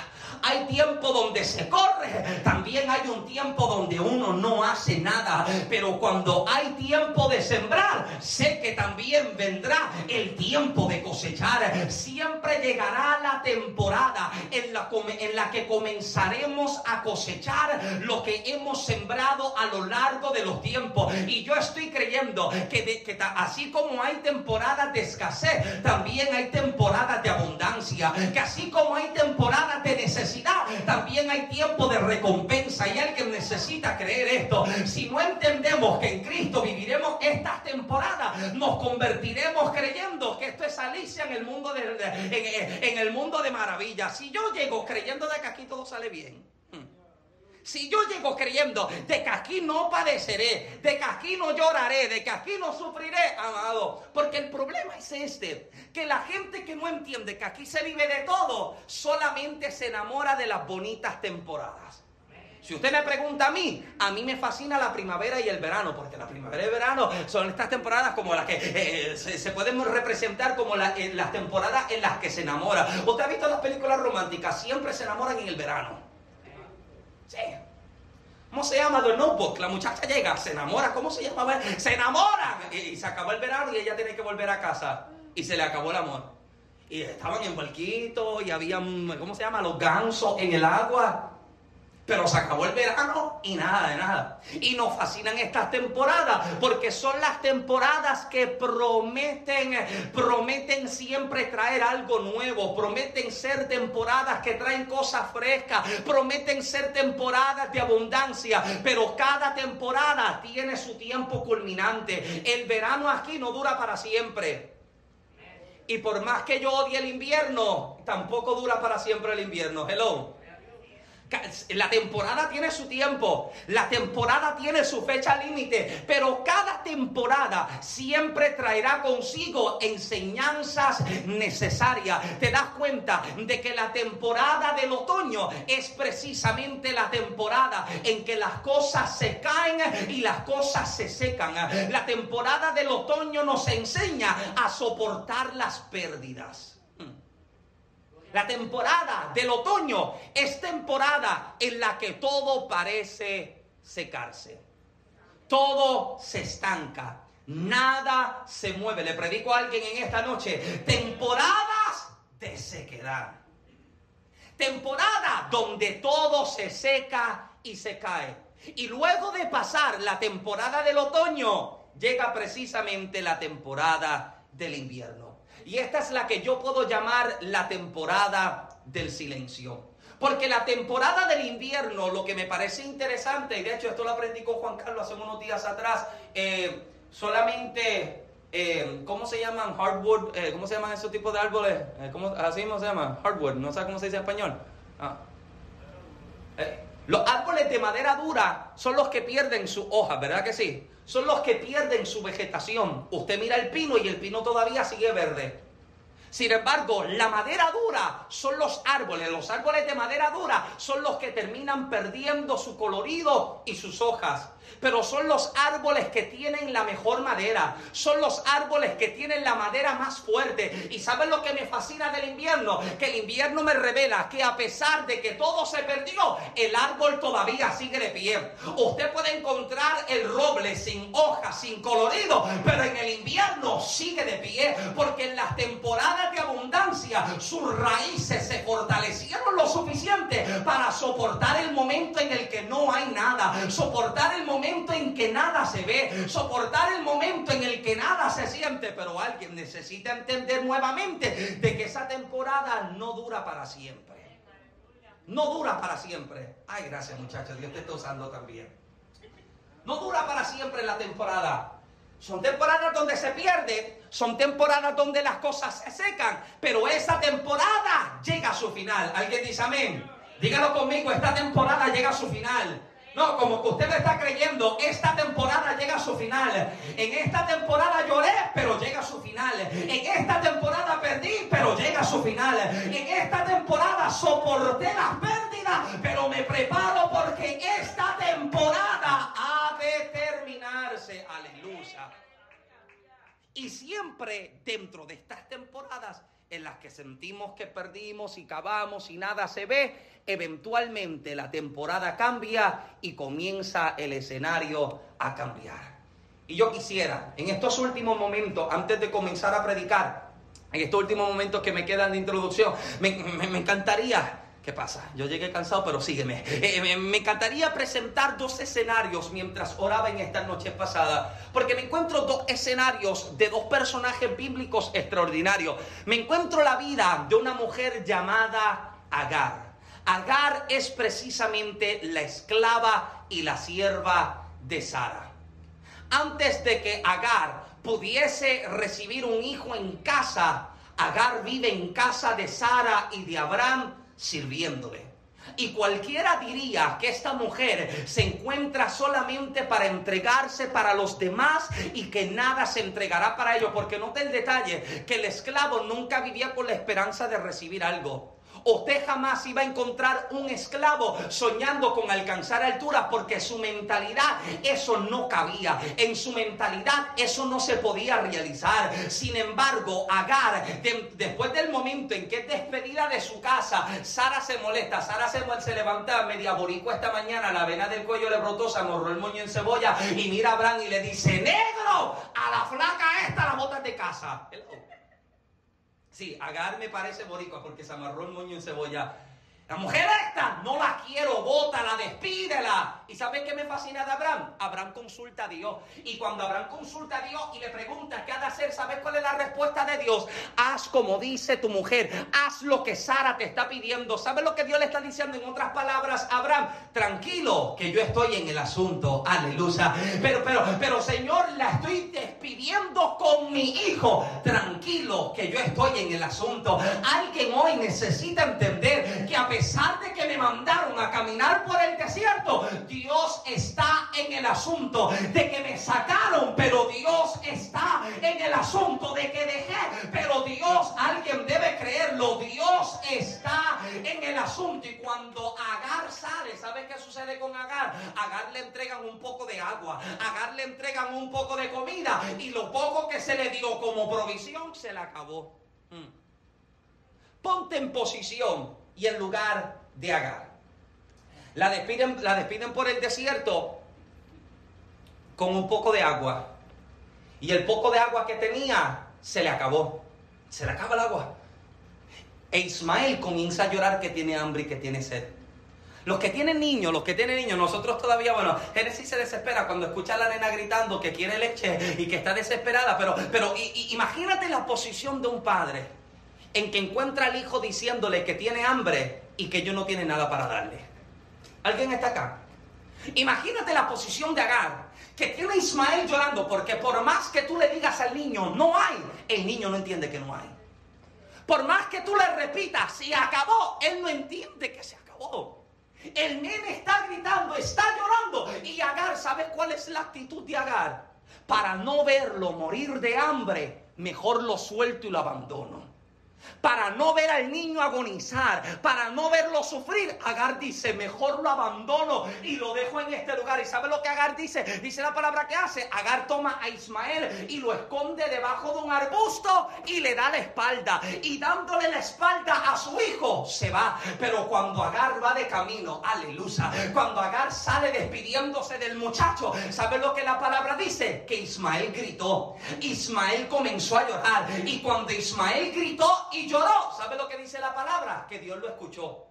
Hay tiempo donde se corre, también hay un tiempo donde uno no hace nada. Pero cuando hay tiempo de sembrar, sé que también vendrá el tiempo de cosechar. Siempre llegará la temporada en la, en la que comenzaremos a cosechar lo que hemos sembrado a lo largo de los tiempos. Y yo estoy creyendo que, que así como hay temporadas de escasez, también hay temporadas de abundancia. Que así como hay temporadas de necesidad, también hay tiempo de recompensa y alguien necesita creer esto. Si no entendemos que en Cristo viviremos estas temporadas, nos convertiremos creyendo que esto es Alicia en el mundo de, en, el mundo de maravillas. Si yo llego creyendo de que aquí todo sale bien, si yo llego creyendo de que aquí no padeceré, de que aquí no lloraré, de que aquí no sufriré, amado, porque el problema es este, que la gente que no entiende que aquí se vive de todo, solamente se enamora de las bonitas temporadas. Si usted me pregunta a mí, a mí me fascina la primavera y el verano, porque la primavera y el verano son estas temporadas como las que eh, se, pueden representar como las temporadas en las que se enamora. Usted ha visto las películas románticas, siempre se enamoran en el verano. ¿Cómo se llama The Notebook? La muchacha llega, se enamora, ¿cómo se llama? Se enamoran. Y, se acabó el verano y ella tiene que volver a casa. Y se le acabó el amor. Y estaban en barquito y habían, ¿cómo se llama? Los gansos en el agua. Pero se acabó el verano y nada de nada. Y nos fascinan estas temporadas porque son las temporadas que prometen, prometen siempre traer algo nuevo, prometen ser temporadas que traen cosas frescas, prometen ser temporadas de abundancia, pero cada temporada tiene su tiempo culminante. El verano aquí no dura para siempre. Y por más que yo odie el invierno, tampoco dura para siempre el invierno. Hello. La temporada tiene su tiempo, la temporada tiene su fecha límite, pero cada temporada siempre traerá consigo enseñanzas necesarias. Te das cuenta de que la temporada del otoño es precisamente la temporada en que las cosas se caen y las cosas se secan. La temporada del otoño nos enseña a soportar las pérdidas. La temporada del otoño es temporada en la que todo parece secarse. Todo se estanca. Nada se mueve. Le predico a alguien en esta noche. Temporadas de sequedad. Temporada donde todo se seca y se cae. Y luego de pasar la temporada del otoño, llega precisamente la temporada del invierno. Y esta es la que yo puedo llamar la temporada del silencio. Porque la temporada del invierno, lo que me parece interesante, y de hecho esto lo aprendí con Juan Carlos hace unos días atrás, eh, solamente, eh, ¿cómo se llaman? Hardwood, eh, ¿cómo se llaman esos tipos de árboles? ¿cómo, así se llama? Hardwood, no sé cómo se dice en español. Ah. Los árboles de madera dura son los que pierden su hoja, ¿verdad que sí? son los que pierden su vegetación. Usted mira el pino y el pino todavía sigue verde. Sin embargo, la madera dura son los árboles. Los árboles de madera dura son los que terminan perdiendo su colorido y sus hojas pero son los árboles que tienen la mejor madera, son los árboles que tienen la madera más fuerte. ¿Y saben lo que me fascina del invierno? Que el invierno me revela que a pesar de que todo se perdió, el árbol todavía sigue de pie. Usted puede encontrar el roble sin hojas, sin colorido, pero en el invierno sigue de pie, porque en las temporadas de abundancia sus raíces se fortalecieron lo suficiente para soportar el momento en el que no hay nada, soportar el momento momento en que nada se ve, soportar el momento en el que nada se siente, pero alguien necesita entender nuevamente de que esa temporada no dura para siempre. No dura para siempre. Ay, gracias muchachos, Dios te está usando también. No dura para siempre la temporada. Son temporadas donde se pierde, son temporadas donde las cosas se secan, pero esa temporada llega a su final. ¿Alguien dice amén? Dígalo conmigo, esta temporada llega a su final. No, como que usted está creyendo, esta temporada llega a su final. En esta temporada lloré, pero llega a su final. En esta temporada perdí, pero llega a su final. En esta temporada soporté las pérdidas, pero me preparo porque esta temporada ha de terminarse. Aleluya. Y siempre dentro de estas temporadas en las que sentimos que perdimos y cavamos y nada se ve, eventualmente la temporada cambia y comienza el escenario a cambiar. Y yo quisiera, en estos últimos momentos, antes de comenzar a predicar, en estos últimos momentos que me quedan de introducción, me, me encantaría ¿Qué pasa? Yo llegué cansado, pero sígueme. Eh, me, encantaría presentar dos escenarios mientras oraba en esta noche pasada, porque me encuentro dos escenarios de dos personajes bíblicos extraordinarios. Me encuentro la vida de una mujer llamada Agar. Agar es precisamente la esclava y la sierva de Sara. Antes de que Agar pudiese recibir un hijo en casa, Agar vive en casa de Sara y de Abraham sirviéndole. Y cualquiera diría que esta mujer se encuentra solamente para entregarse para los demás y que nada se entregará para ellos. Porque nota el detalle, que el esclavo nunca vivía con la esperanza de recibir algo. Usted jamás iba a encontrar un esclavo soñando con alcanzar alturas porque su mentalidad eso no cabía. En su mentalidad eso no se podía realizar. Sin embargo, Agar, después del momento en que es despedida de su casa, Sara se molesta. Sara se, se levanta media borico esta mañana, la vena del cuello le brotó, se amorró el moño en cebolla y mira a Abraham y le dice, negro, a la flaca esta la botas de casa. Sí, Agar me parece boricua porque se amarró el moño en cebolla. La mujer esta, no la quiero, bótala, despídela. ¿Y sabes qué me fascina de Abraham? Abraham consulta a Dios. Y cuando Abraham consulta a Dios y le pregunta qué ha de hacer, ¿sabes cuál es la respuesta de Dios? Haz como dice tu mujer, haz lo que Sara te está pidiendo. ¿Sabes lo que Dios le está diciendo en otras palabras? Abraham, tranquilo, que yo estoy en el asunto. Aleluya. Pero, pero, pero Señor, la estoy despidiendo con mi hijo. Tranquilo, que yo estoy en el asunto. Alguien hoy necesita entender que a pesar de que me mandaron a caminar por el desierto, Dios está en el asunto de que me sacaron, pero Dios está en el asunto de que dejé, pero Dios, alguien debe creerlo, Dios está en el asunto. Y cuando Agar sale, ¿sabes qué sucede con Agar? Agar le entregan un poco de agua, Agar le entregan un poco de comida y lo poco que se le dio como provisión se le acabó. Mm. Ponte en posición y en lugar de Agar. La despiden, la despiden por el desierto con un poco de agua. Y el poco de agua que tenía se le acabó. Se le acaba el agua. E Ismael comienza a llorar que tiene hambre y que tiene sed. Los que tienen niños, los que tienen niños, nosotros todavía, bueno, Génesis se desespera cuando escucha a la nena gritando que quiere leche y que está desesperada, pero, pero imagínate la posición de un padre en que encuentra al hijo diciéndole que tiene hambre y que yo no tiene nada para darle. ¿Alguien está acá? Imagínate la posición de Agar, que tiene a Ismael llorando porque por más que tú le digas al niño, no hay, el niño no entiende que no hay. Por más que tú le repitas, se acabó, él no entiende que se acabó. El nene está gritando, está llorando. Y Agar, ¿sabes cuál es la actitud de Agar? Para no verlo morir de hambre, mejor lo suelto y lo abandono para no ver al niño agonizar, para no verlo sufrir, Agar dice, mejor lo abandono y lo dejo en este lugar. ¿Y sabe lo que Agar dice? Dice la palabra que hace. Agar toma a Ismael y lo esconde debajo de un arbusto y le da la espalda. Y dándole la espalda a su hijo, se va. Pero cuando Agar va de camino, aleluya, cuando Agar sale despidiéndose del muchacho, ¿sabe lo que la palabra dice? Que Ismael gritó. Ismael comenzó a llorar. Y cuando Ismael gritó, y lloró. ¿Sabe lo que dice la palabra? Que Dios lo escuchó.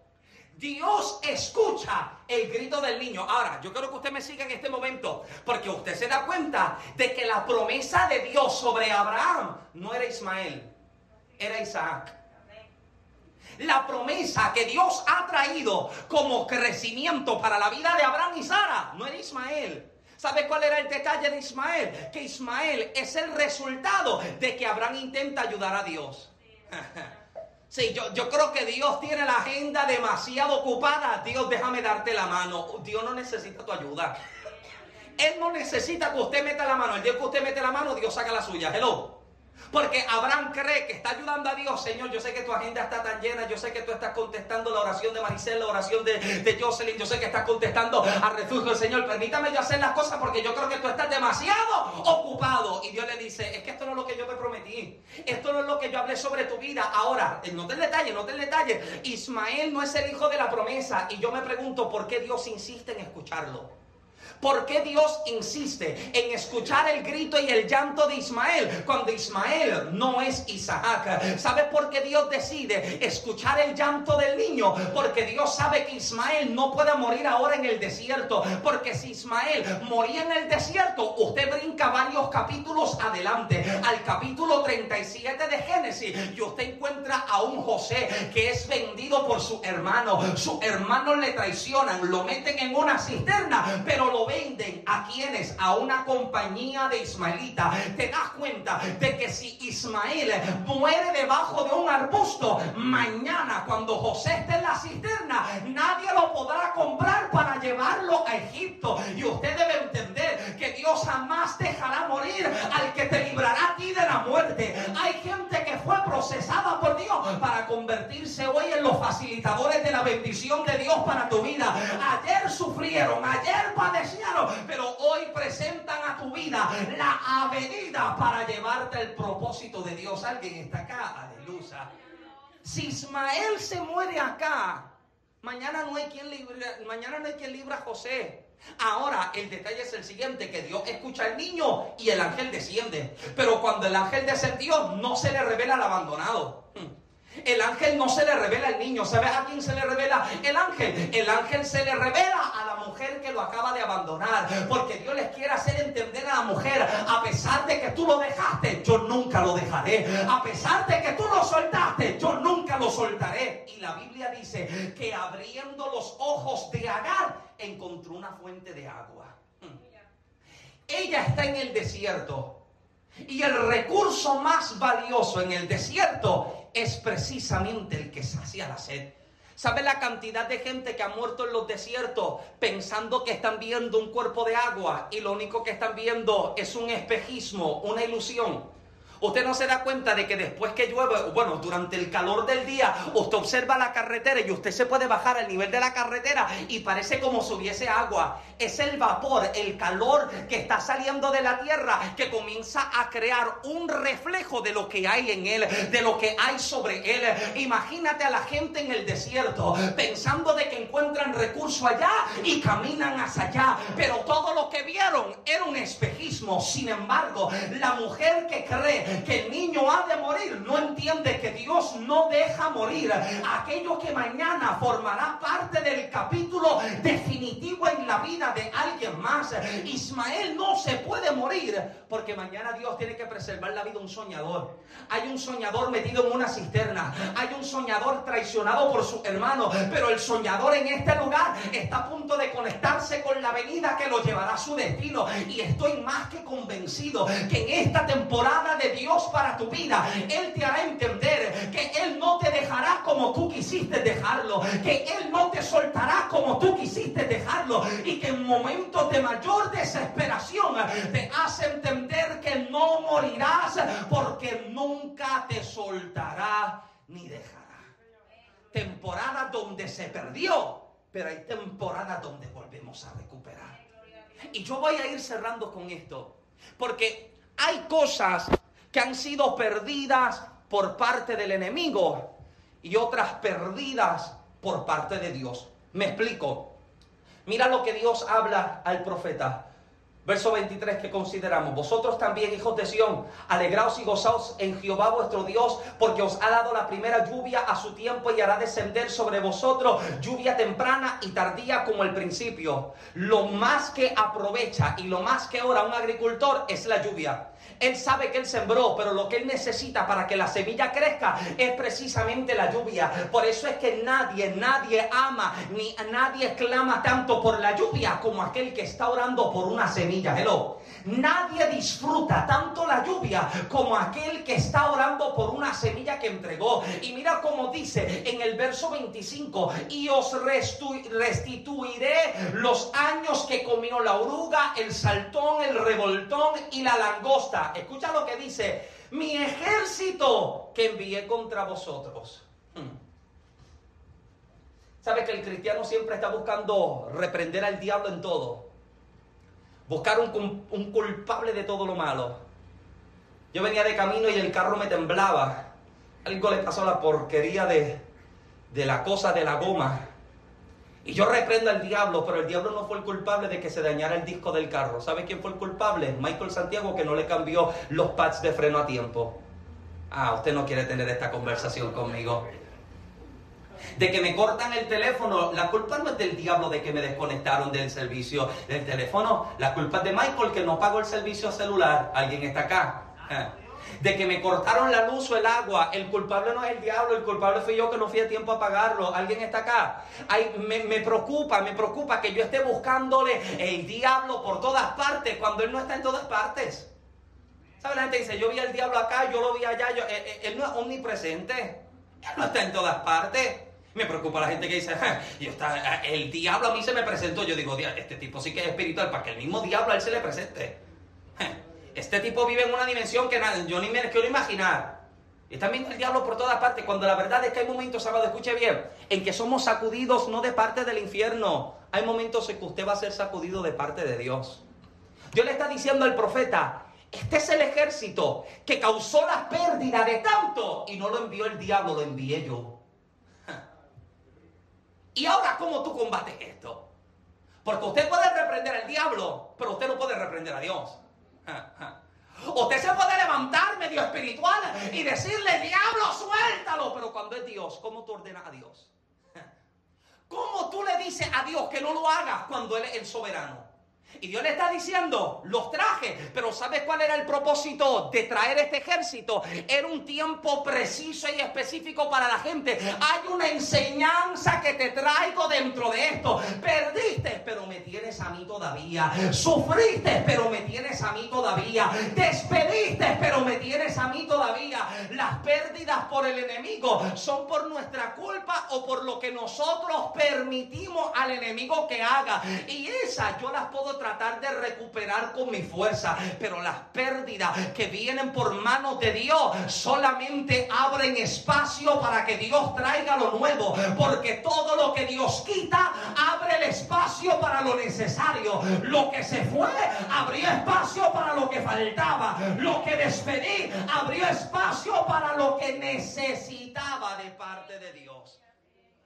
Dios escucha el grito del niño. Ahora, yo quiero que usted me siga en este momento, porque usted se da cuenta de que la promesa de Dios sobre Abraham no era Ismael, era Isaac. La promesa que Dios ha traído como crecimiento para la vida de Abraham y Sara no era Ismael. ¿Sabe cuál era el detalle de Ismael? Que Ismael es el resultado de que Abraham intenta ayudar a Dios. Sí, yo, yo creo que Dios tiene la agenda demasiado ocupada. Dios, déjame darte la mano. Dios no necesita tu ayuda. Él no necesita que usted meta la mano. El día que usted mete la mano, Dios saca la suya. Hello. Porque Abraham cree que está ayudando a Dios. Señor, yo sé que tu agenda está tan llena. Yo sé que tú estás contestando la oración de Maricel, la oración de, de Jocelyn. Yo sé que estás contestando al refugio del Señor. Permítame yo hacer las cosas porque yo creo que tú estás demasiado ocupado. Y Dios le dice, es que esto no es lo que yo me prometí. Esto no es lo que yo hablé sobre tu vida. Ahora, eh, no te detalle, no te detalle. Ismael no es el hijo de la promesa. Y yo me pregunto por qué Dios insiste en escucharlo. ¿Por qué Dios insiste en escuchar el grito y el llanto de Ismael cuando Ismael no es Isaac? ¿Sabe por qué Dios decide escuchar el llanto del niño? Porque Dios sabe que Ismael no puede morir ahora en el desierto. Porque si Ismael moría en el desierto, usted brinca varios capítulos adelante, al capítulo 37 de Génesis, y usted encuentra a un José que es vendido por su hermano. Sus hermanos le traicionan, lo meten en una cisterna, pero lo venden a quienes, a una compañía de ismaelita, te das cuenta de que si Ismael muere debajo de un arbusto, mañana cuando José esté en la cisterna, nadie lo podrá comprar para llevarlo a Egipto. Y usted debe entender que Dios jamás dejará morir al que te librará a ti de la muerte. Hay gente que fue procesada por Dios para convertirse hoy en los facilitadores de la bendición de Dios para tu vida. Ayer ayer padecieron, pero hoy presentan a tu vida la avenida para llevarte el propósito de Dios. Alguien está acá, aleluya. Si Ismael se muere acá, mañana no hay quien libra, mañana no hay quien libra a José. Ahora el detalle es el siguiente, que Dios escucha al niño y el ángel desciende. Pero cuando el ángel descendió, no se le revela al abandonado. El ángel no se le revela al niño. ¿Sabes a quién se le revela el ángel? El ángel se le revela a la mujer que lo acaba de abandonar. Porque Dios les quiere hacer entender a la mujer, a pesar de que tú lo dejaste, yo nunca lo dejaré. A pesar de que tú lo soltaste, yo nunca lo soltaré. Y la Biblia dice que abriendo los ojos de Agar, encontró una fuente de agua. Ella está en el desierto. Y el recurso más valioso en el desierto es precisamente el que sacia la sed. ¿Sabe la cantidad de gente que ha muerto en los desiertos pensando que están viendo un cuerpo de agua y lo único que están viendo es un espejismo, una ilusión? Usted no se da cuenta de que después que llueve, bueno, durante el calor del día, usted observa la carretera y usted se puede bajar al nivel de la carretera y parece como si hubiese agua. Es el vapor, el calor que está saliendo de la tierra que comienza a crear un reflejo de lo que hay en él, de lo que hay sobre él. Imagínate a la gente en el desierto pensando de que encuentran recurso allá y caminan hacia allá, pero todo lo que vieron era un espejismo. Sin embargo, la mujer que cree que el niño ha de morir, no entiende que Dios no deja morir aquello que mañana formará parte del capítulo definitivo en la vida de alguien más. Ismael no se puede morir porque mañana Dios tiene que preservar la vida de un soñador. Hay un soñador metido en una cisterna, hay un soñador traicionado por su hermano, pero el soñador en este lugar está a punto con la venida que lo llevará a su destino. Y estoy más que convencido que en esta temporada de Dios para tu vida, Él te hará entender que Él no te dejará como tú quisiste dejarlo, que Él no te soltará como tú quisiste dejarlo y que en momentos de mayor desesperación te hace entender que no morirás porque nunca te soltará ni dejará. Temporada donde se perdió, pero hay temporadas donde volvemos a recuperar. Y yo voy a ir cerrando con esto, porque hay cosas que han sido perdidas por parte del enemigo y otras perdidas por parte de Dios. Me explico. Mira lo que Dios habla al profeta. Verso 23 que consideramos, vosotros también, hijos de Sión, alegraos y gozaos en Jehová vuestro Dios, porque os ha dado la primera lluvia a su tiempo y hará descender sobre vosotros lluvia temprana y tardía como el principio. Lo más que aprovecha y lo más que ora un agricultor es la lluvia. Él sabe que él sembró, pero lo que él necesita para que la semilla crezca es precisamente la lluvia. Por eso es que nadie, nadie ama, ni nadie clama tanto por la lluvia como aquel que está orando por una semilla. Hello. Nadie disfruta tanto la lluvia como aquel que está orando por una semilla que entregó. Y mira cómo dice en el verso 25, y os restituiré los años que comió la oruga, el saltón, el revoltón y la langosta. Escucha lo que dice, mi ejército que envié contra vosotros. Hmm. ¿Sabe que el cristiano siempre está buscando reprender al diablo en todo? Buscar un, culpable de todo lo malo. Yo venía de camino y el carro me temblaba. Algo le pasó a la porquería de, de la cosa de la goma. Y yo reprendo al diablo, pero el diablo no fue el culpable de que se dañara el disco del carro. ¿Sabe quién fue el culpable? Michael Santiago, que no le cambió los pads de freno a tiempo. Ah, usted no quiere tener esta conversación conmigo de que me cortan el teléfono, la culpa no es del diablo de que me desconectaron del servicio del teléfono, la culpa es de Michael que no pagó el servicio celular. ¿Alguien está acá? Eh. De que me cortaron la luz o el agua, el culpable no es el diablo, el culpable fui yo que no fui a tiempo a pagarlo. ¿Alguien está acá? Ay, me, me preocupa, me preocupa que yo esté buscándole el diablo por todas partes cuando él no está en todas partes. ¿Sabe? La gente dice, yo vi al diablo acá, yo lo vi allá, yo, eh, eh, él no es omnipresente, él no está en todas partes. Me preocupa la gente que dice, y está, el diablo a mí se me presentó. Yo digo, este tipo sí que es espiritual, para que el mismo diablo a él se le presente. Este tipo vive en una dimensión que yo ni me quiero imaginar. Y también el diablo por todas partes, cuando la verdad es que hay momentos, sábado, escuche bien, en que somos sacudidos no de parte del infierno, hay momentos en que usted va a ser sacudido de parte de Dios. Dios le está diciendo al profeta, este es el ejército que causó la pérdida de tanto y no lo envió el diablo, lo envié yo. ¿Y ahora cómo tú combates esto? Porque usted puede reprender al diablo, pero usted no puede reprender a Dios. Usted se puede levantar medio espiritual y decirle, diablo, suéltalo. Pero cuando es Dios, ¿cómo tú ordenas a Dios? ¿Cómo tú le dices a Dios que no lo hagas cuando Él es el soberano? Y Dios le está diciendo, los traje, pero ¿sabes cuál era el propósito de traer este ejército? Era un tiempo preciso y específico para la gente. Hay una enseñanza que te traigo dentro de esto. Perdiste, pero me tienes a mí todavía. Sufriste, pero me tienes a mí todavía. Despediste, pero me tienes a mí todavía. Las pérdidas por el enemigo son por nuestra culpa o por lo que nosotros permitimos al enemigo que haga. Y esas yo las puedo tratar de recuperar con mi fuerza, pero las pérdidas que vienen por manos de Dios solamente abren espacio para que Dios traiga lo nuevo, porque todo lo que Dios quita abre el espacio para lo necesario. Lo que se fue abrió espacio para lo que faltaba. Lo que despedí abrió espacio para lo que necesitaba de parte de Dios.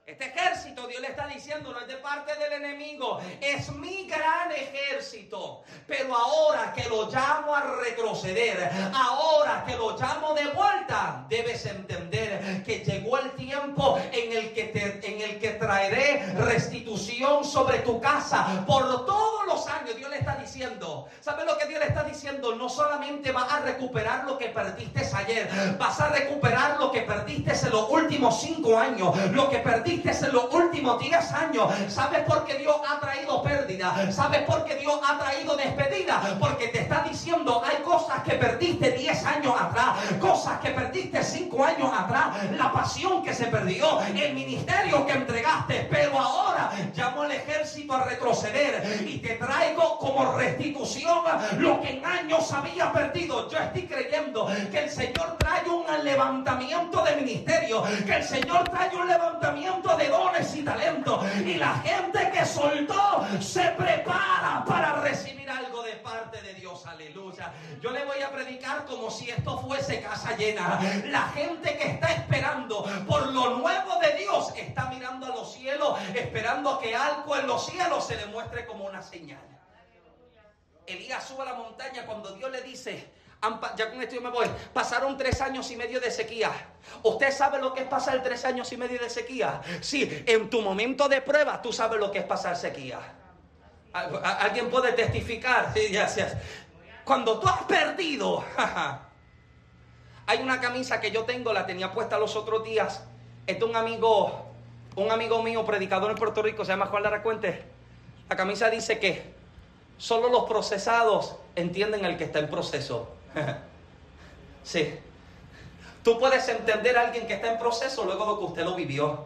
Este ejército, Dios le está diciendo, no es de parte del enemigo, es mi gran ejército. Pero ahora que lo llamo a retroceder, ahora que lo llamo de vuelta, debes entender que llegó el tiempo en el que, te, en el que traeré restitución sobre tu casa por todos los años. Dios le está diciendo, ¿sabes lo que Dios le está diciendo? No solamente vas a recuperar lo que perdiste ayer, vas a recuperar lo que perdiste en los últimos cinco años, lo que perdiste en los últimos 10 años. ¿Sabes por qué Dios ha traído pérdida? ¿Sabes por qué Dios ha traído despedida? Porque te está diciendo, hay cosas que perdiste 10 años atrás, cosas que perdiste 5 años atrás, la pasión que se perdió, el ministerio que entregaste, pero ahora llamo al ejército a retroceder y te traigo como restitución lo que en años había perdido. Yo estoy creyendo que el Señor trae un levantamiento de ministerio, que el Señor trae un levantamiento de dones y talentos. Y la gente que soltó se prepara para recibir algo de parte de Dios. Aleluya. Yo le voy a predicar como si esto fuese casa llena. La gente que está esperando por lo nuevo de Dios está mirando a los cielos, esperando que algo en los cielos se le muestre como una señal. Elías sube a la montaña cuando Dios le dice, ya con esto yo me voy. Pasaron tres años y medio de sequía. ¿Usted sabe lo que es pasar tres años y medio de sequía? Sí, en tu momento de prueba tú sabes lo que es pasar sequía. ¿Alguien puede testificar? Sí, gracias. Cuando tú has perdido, hay una camisa que yo tengo, la tenía puesta los otros días. Es de un amigo, un amigo mío, predicador en Puerto Rico, se llama Juan Laracuente. La camisa dice que solo los procesados entienden el que está en proceso. sí. Tú puedes entender a alguien que está en proceso luego de que usted lo vivió.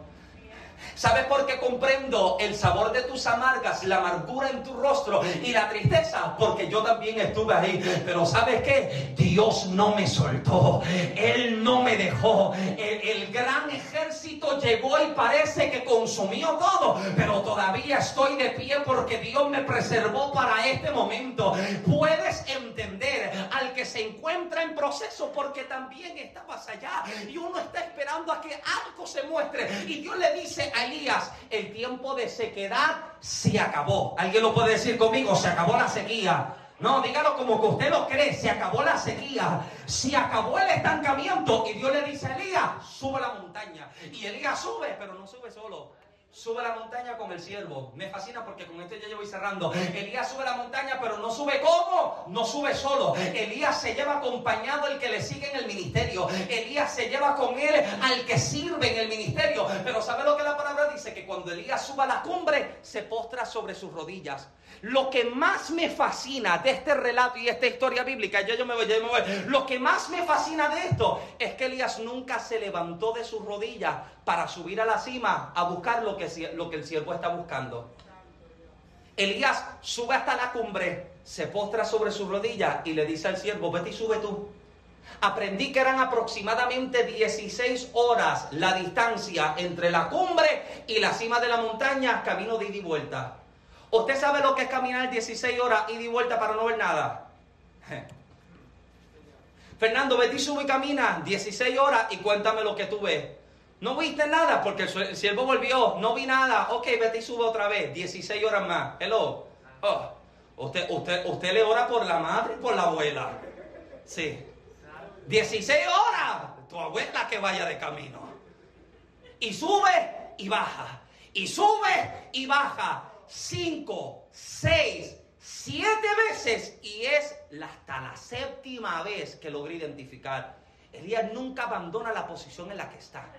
¿Sabes por qué comprendo el sabor de tus amargas, la amargura en tu rostro y la tristeza? Porque yo también estuve ahí. Pero ¿sabes qué? Dios no me soltó. Él no me dejó. El, gran ejército llegó y parece que consumió todo. Pero todavía estoy de pie porque Dios me preservó para este momento. Puedes entender al que se encuentra en proceso porque también estabas allá. Y uno está esperando a que algo se muestre. Y Dios le dice a Elías, el tiempo de sequedad se acabó. ¿Alguien lo puede decir conmigo? Se acabó la sequía. No, dígalo como que usted lo cree. Se acabó la sequía. Se acabó el estancamiento. Y Dios le dice a Elías, sube la montaña. Y Elías sube, pero no sube solo sube la montaña con el siervo. Me fascina porque con esto ya yo voy cerrando. Elías sube la montaña, pero no sube como, no sube solo. Elías se lleva acompañado al que le sigue en el ministerio. Elías se lleva con él al que sirve en el ministerio. Pero ¿sabe lo que la palabra dice? Que cuando Elías suba a la cumbre, se postra sobre sus rodillas. Lo que más me fascina de este relato y esta historia bíblica, ya yo me voy, yo me voy. Lo que más me fascina de esto es que Elías nunca se levantó de sus rodillas para subir a la cima a buscar lo que, lo que el siervo está buscando. Elías sube hasta la cumbre, se postra sobre sus rodillas y le dice al siervo, vete y sube tú. Aprendí que eran aproximadamente 16 horas la distancia entre la cumbre y la cima de la montaña, camino de ida y vuelta. ¿Usted sabe lo que es caminar 16 horas y vuelta para no ver nada? Fernando, vete y sube y camina 16 horas y cuéntame lo que tú ves. No viste nada porque el siervo volvió. No vi nada. Ok, vete y sube otra vez. 16 horas más. Hello. Oh, usted, usted, usted le ora por la madre y por la abuela. Sí. 16 horas. Tu abuela que vaya de camino. Y sube y baja. Y sube y baja. 5, 6, siete veces. Y es hasta la séptima vez que logré identificar. Elías nunca abandona la posición en la que está.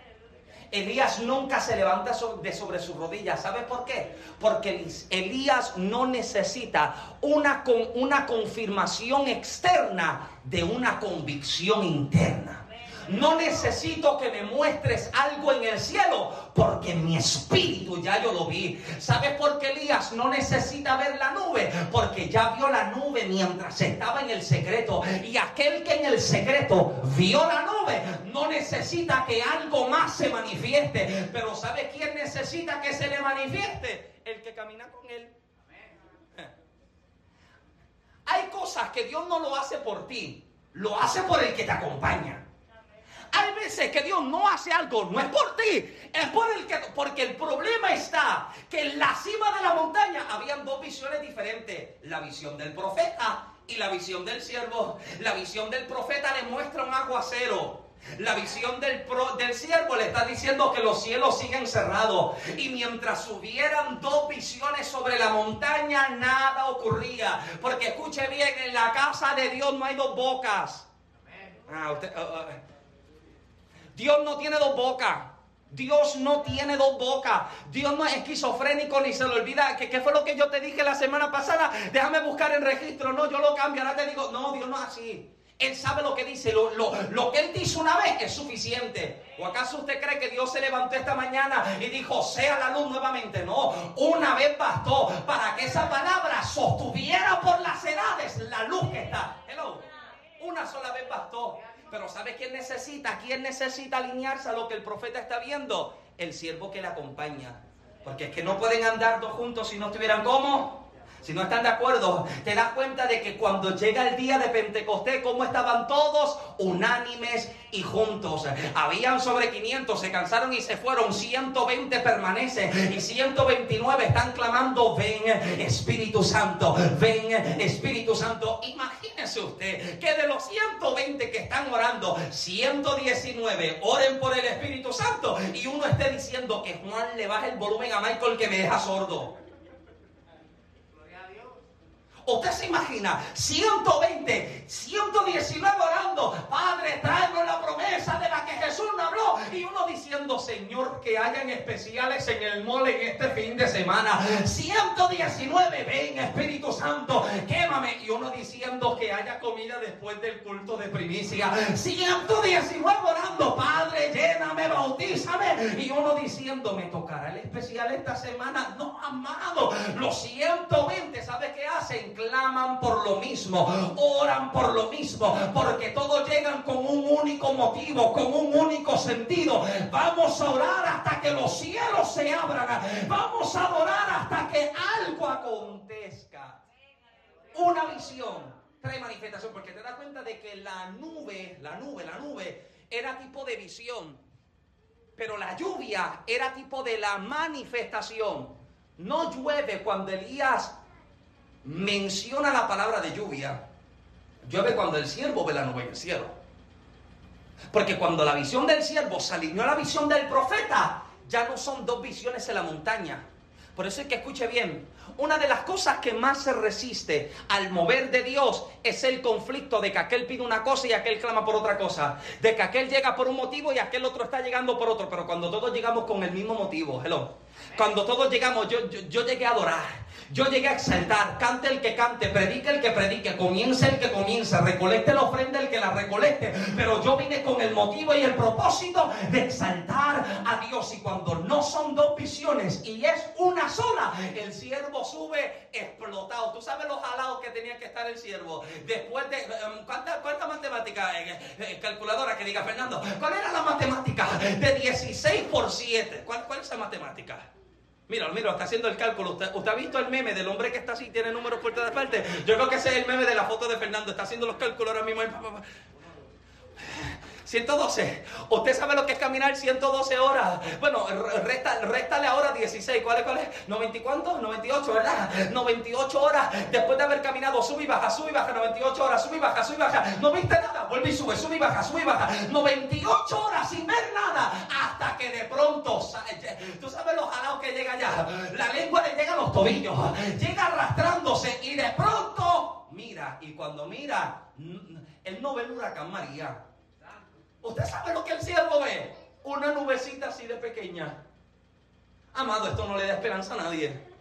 Elías nunca se levanta de sobre sus rodillas. ¿Sabe por qué? Porque Elías no necesita una, una confirmación externa de una convicción interna. No necesito que me muestres algo en el cielo, porque mi espíritu ya yo lo vi. ¿Sabes por qué Elías no necesita ver la nube? Porque ya vio la nube mientras estaba en el secreto. Y aquel que en el secreto vio la nube no necesita que algo más se manifieste. Pero ¿sabe quién necesita que se le manifieste? El que camina con él. Hay cosas que Dios no lo hace por ti, lo hace por el que te acompaña. Hay veces que Dios no hace algo, no es por ti, es por el que, porque el problema está que en la cima de la montaña habían dos visiones diferentes, la visión del profeta y la visión del siervo. La visión del profeta le muestra un aguacero. La visión del, del siervo le está diciendo que los cielos siguen cerrados. Y mientras hubieran dos visiones sobre la montaña, nada ocurría. Porque escuche bien, en la casa de Dios no hay dos bocas. Ah, usted, oh, oh, Dios no tiene dos bocas. Dios no tiene dos bocas. Dios no es esquizofrénico ni se le olvida. que ¿Qué fue lo que yo te dije la semana pasada? Déjame buscar en registro. No, yo lo cambio. Ahora te digo, no, Dios no es así. Él sabe lo que dice. Lo, lo, que Él dice una vez es suficiente. ¿O acaso usted cree que Dios se levantó esta mañana y dijo, sea la luz nuevamente? No, una vez bastó para que esa palabra sostuviera por las edades la luz que está. Hello. Una sola vez bastó. Pero ¿sabe quién necesita? ¿Quién necesita alinearse a lo que el profeta está viendo? El siervo que le acompaña. Porque es que no pueden andar dos juntos si no estuvieran como si no están de acuerdo, te das cuenta de que cuando llega el día de Pentecostés, como estaban todos unánimes y juntos. Habían sobre 500, se cansaron y se fueron. 120 permanecen y 129 están clamando, ven Espíritu Santo, ven Espíritu Santo. Imagínese usted que de los 120 que están orando, 119 oren por el Espíritu Santo y uno esté diciendo que Juan le baje el volumen a Michael que me deja sordo. Usted se imagina 120, 119 orando, Padre, tráenos la promesa de la que Jesús nos habló. Y uno diciendo, Señor, que hayan especiales en el mole en este fin de semana. 119, ven Espíritu Santo, quémame. Y uno diciendo que haya comida después del culto de primicia. 119 orando, Padre, lléname, bautízame. Y uno diciendo, me tocará el especial esta semana. No, amado, los 120, ¿sabe qué hacen? Claman por lo mismo, oran por lo mismo, porque todos llegan con un único motivo, con un único sentido. Vamos a orar hasta que los cielos se abran. Vamos a adorar hasta que algo acontezca. Una visión trae manifestación, porque te das cuenta de que la nube, la nube, la nube era tipo de visión, pero la lluvia era tipo de la manifestación. No llueve cuando Elías menciona la palabra de lluvia, llueve cuando el siervo ve la nube en el cielo. Porque cuando la visión del siervo se alineó a la visión del profeta, ya no son dos visiones en la montaña. Por eso es que escuche bien, una de las cosas que más se resiste al mover de Dios es el conflicto de que aquel pide una cosa y aquel clama por otra cosa. De que aquel llega por un motivo y aquel otro está llegando por otro. Pero cuando todos llegamos con el mismo motivo, hello, Cuando todos llegamos, yo, yo, llegué a adorar. Yo llegué a exaltar, cante el que cante, predique el que predique, comience el que comience, recolecte la ofrenda el que la recolecte. Pero yo vine con el motivo y el propósito de exaltar a Dios. Y cuando no son dos visiones y es una sola, el siervo sube explotado. Tú sabes los jalados que tenía que estar el siervo. Después de. Um, ¿Cuánta, cuánta matemática? Eh, eh, calculadora que diga Fernando. ¿Cuál era la matemática? De 16 por 7. ¿Cuál, cuál es esa matemática? Mira, mira, está haciendo el cálculo. ¿Usted, ha visto el meme del hombre que está así, tiene números por todas partes? Yo creo que ese es el meme de la foto de Fernando. Está haciendo los cálculos ahora mismo. 112. ¿Usted sabe lo que es caminar 112 horas? Bueno, resta, réstale ahora 16. ¿Cuál es? ¿Cuál es? ¿90 y cuánto? 98, ¿verdad? 98 horas después de haber caminado. Sube y baja, sube y baja. 98 horas, sube y baja, sube y baja. No viste nada. Vuelve y sube, sube y baja, sube y baja. 98 horas sin ver nada. Hasta que de pronto, tú sabes los jalados que llega allá. La lengua le llega a los tobillos. Llega arrastrándose y de pronto mira. Y cuando mira, él no ve el huracán María. ¿Usted sabe lo que el siervo ve? Una nubecita así de pequeña. Amado, esto no le da esperanza a nadie.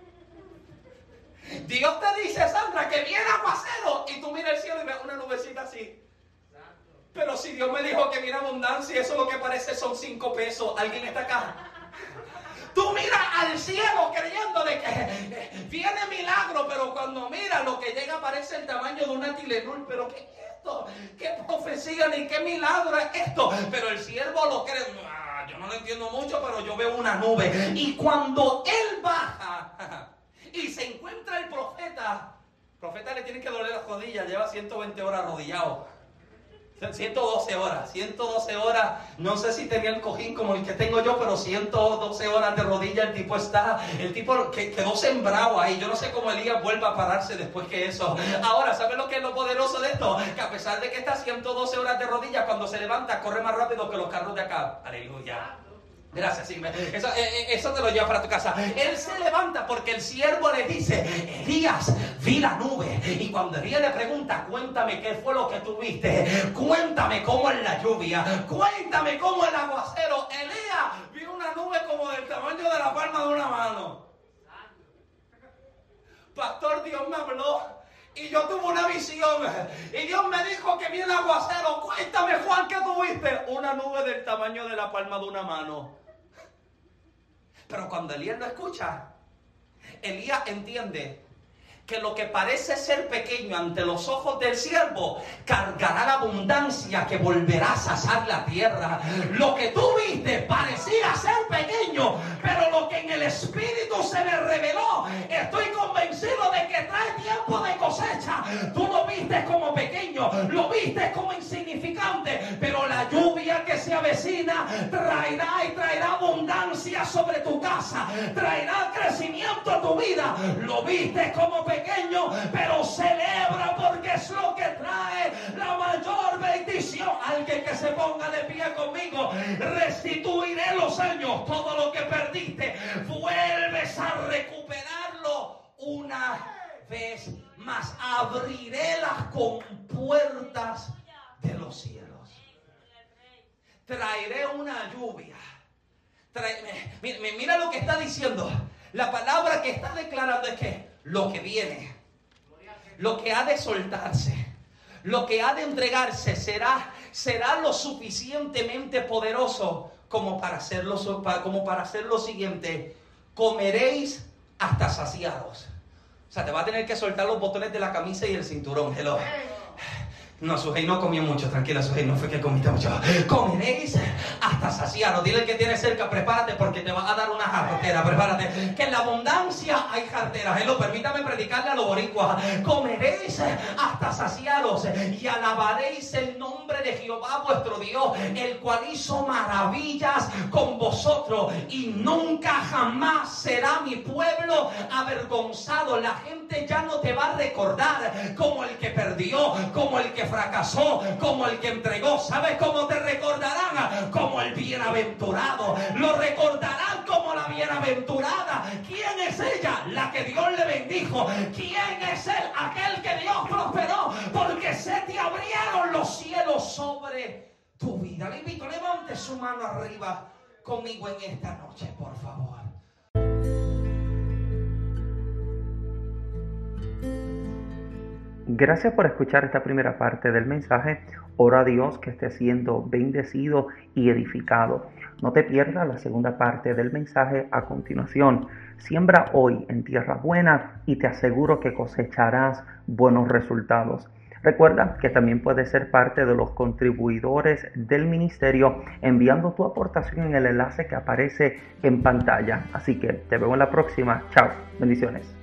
Dios te dice, Sandra, que viene aguacero y tú miras el cielo y ves una nubecita así. Pero si Dios me dijo que viene abundancia, eso lo que parece son cinco pesos. ¿Alguien está acá? Tú miras al cielo creyendo de que viene milagro, pero cuando mira lo que llega parece el tamaño de una Tilenol. Pero ¿qué es ¿Qué profecía ni qué milagro es esto? Pero el siervo lo cree. Ah, yo no lo entiendo mucho, pero yo veo una nube. Y cuando él baja y se encuentra el profeta, el profeta le tiene que doler las rodillas, lleva 120 horas arrodillado. 112 horas, 112 horas, no sé si tenía el cojín como el que tengo yo, pero 112 horas de rodilla el tipo está, el tipo que quedó sembrado ahí, yo no sé cómo Elías vuelva a pararse después que eso. Ahora, ¿sabes lo que es lo poderoso de esto? Que a pesar de que está 112 horas de rodillas, cuando se levanta corre más rápido que los carros de acá. Aleluya. Gracias, sí, eso, eh, eh, eso, te lo lleva para tu casa. Él se levanta porque el siervo le dice, Elías, vi la nube. Y cuando Elías le pregunta, cuéntame qué fue lo que tuviste. Cuéntame cómo es la lluvia. Cuéntame cómo el aguacero. Elías vio una nube como del tamaño de la palma de una mano. Pastor, Dios me habló. Y yo tuve una visión. Y Dios me dijo que viene aguacero. Cuéntame, Juan, ¿qué tuviste? Una nube del tamaño de la palma de una mano. Pero cuando Elías lo escucha, Elías entiende que lo que parece ser pequeño ante los ojos del siervo cargará la abundancia que volverá a sazar la tierra. Lo que tú viste parecía ser pequeño, pero lo que en el espíritu se le reveló, estoy convencido de que trae tiempo de cosecha. Tú lo viste como pequeño, lo viste como insignificante, pero la lluvia que se avecina traerá y traerá abundancia sobre tu casa, traerá crecimiento a tu vida. Lo viste como pequeño pequeño, pero celebra porque es lo que trae la mayor bendición. Alguien que se ponga de pie conmigo, restituiré los años, todo lo que perdiste, vuelves a recuperarlo una vez más. Abriré las compuertas de los cielos. Traeré una lluvia. mira lo que está diciendo. La palabra que está declarando es que lo que viene, lo que ha de soltarse, lo que ha de entregarse será, será lo suficientemente poderoso como para hacer lo, como para hacer lo siguiente. Comeréis hasta saciados. O sea, te va a tener que soltar los botones de la camisa y el cinturón. Hello. No, Sujei no comió mucho, tranquila, Sujei, no fue que comiste mucho. Comeréis hasta saciado. Dile que tiene cerca, prepárate porque te va a dar una jartera, prepárate. Que en la abundancia hay jarteras. Hello, permítame predicarle a los boricuas. Comeréis hasta saciados y alabaréis el nombre de Jehová vuestro Dios, el cual hizo maravillas con vosotros y nunca jamás será mi pueblo avergonzado. La gente ya no te va a recordar como el que perdió, como el que fracasó, como el que entregó. ¿Sabes cómo te recordarán? Como el bienaventurado. Lo recordarán como la bienaventurada. ¿Quién es ella? La que Dios le bendijo. ¿Quién es él? Aquel que Dios prosperó. Porque se te abrieron los cielos sobre tu vida. Le invito, levante su mano arriba conmigo en esta noche, por favor. Gracias por escuchar esta primera parte del mensaje. Ora a Dios que esté siendo bendecido y edificado. No te pierdas la segunda parte del mensaje a continuación. Siembra hoy en tierra buena y te aseguro que cosecharás buenos resultados. Recuerda que también puedes ser parte de los contribuidores del ministerio enviando tu aportación en el enlace que aparece en pantalla. Así que te veo en la próxima. Chao. Bendiciones.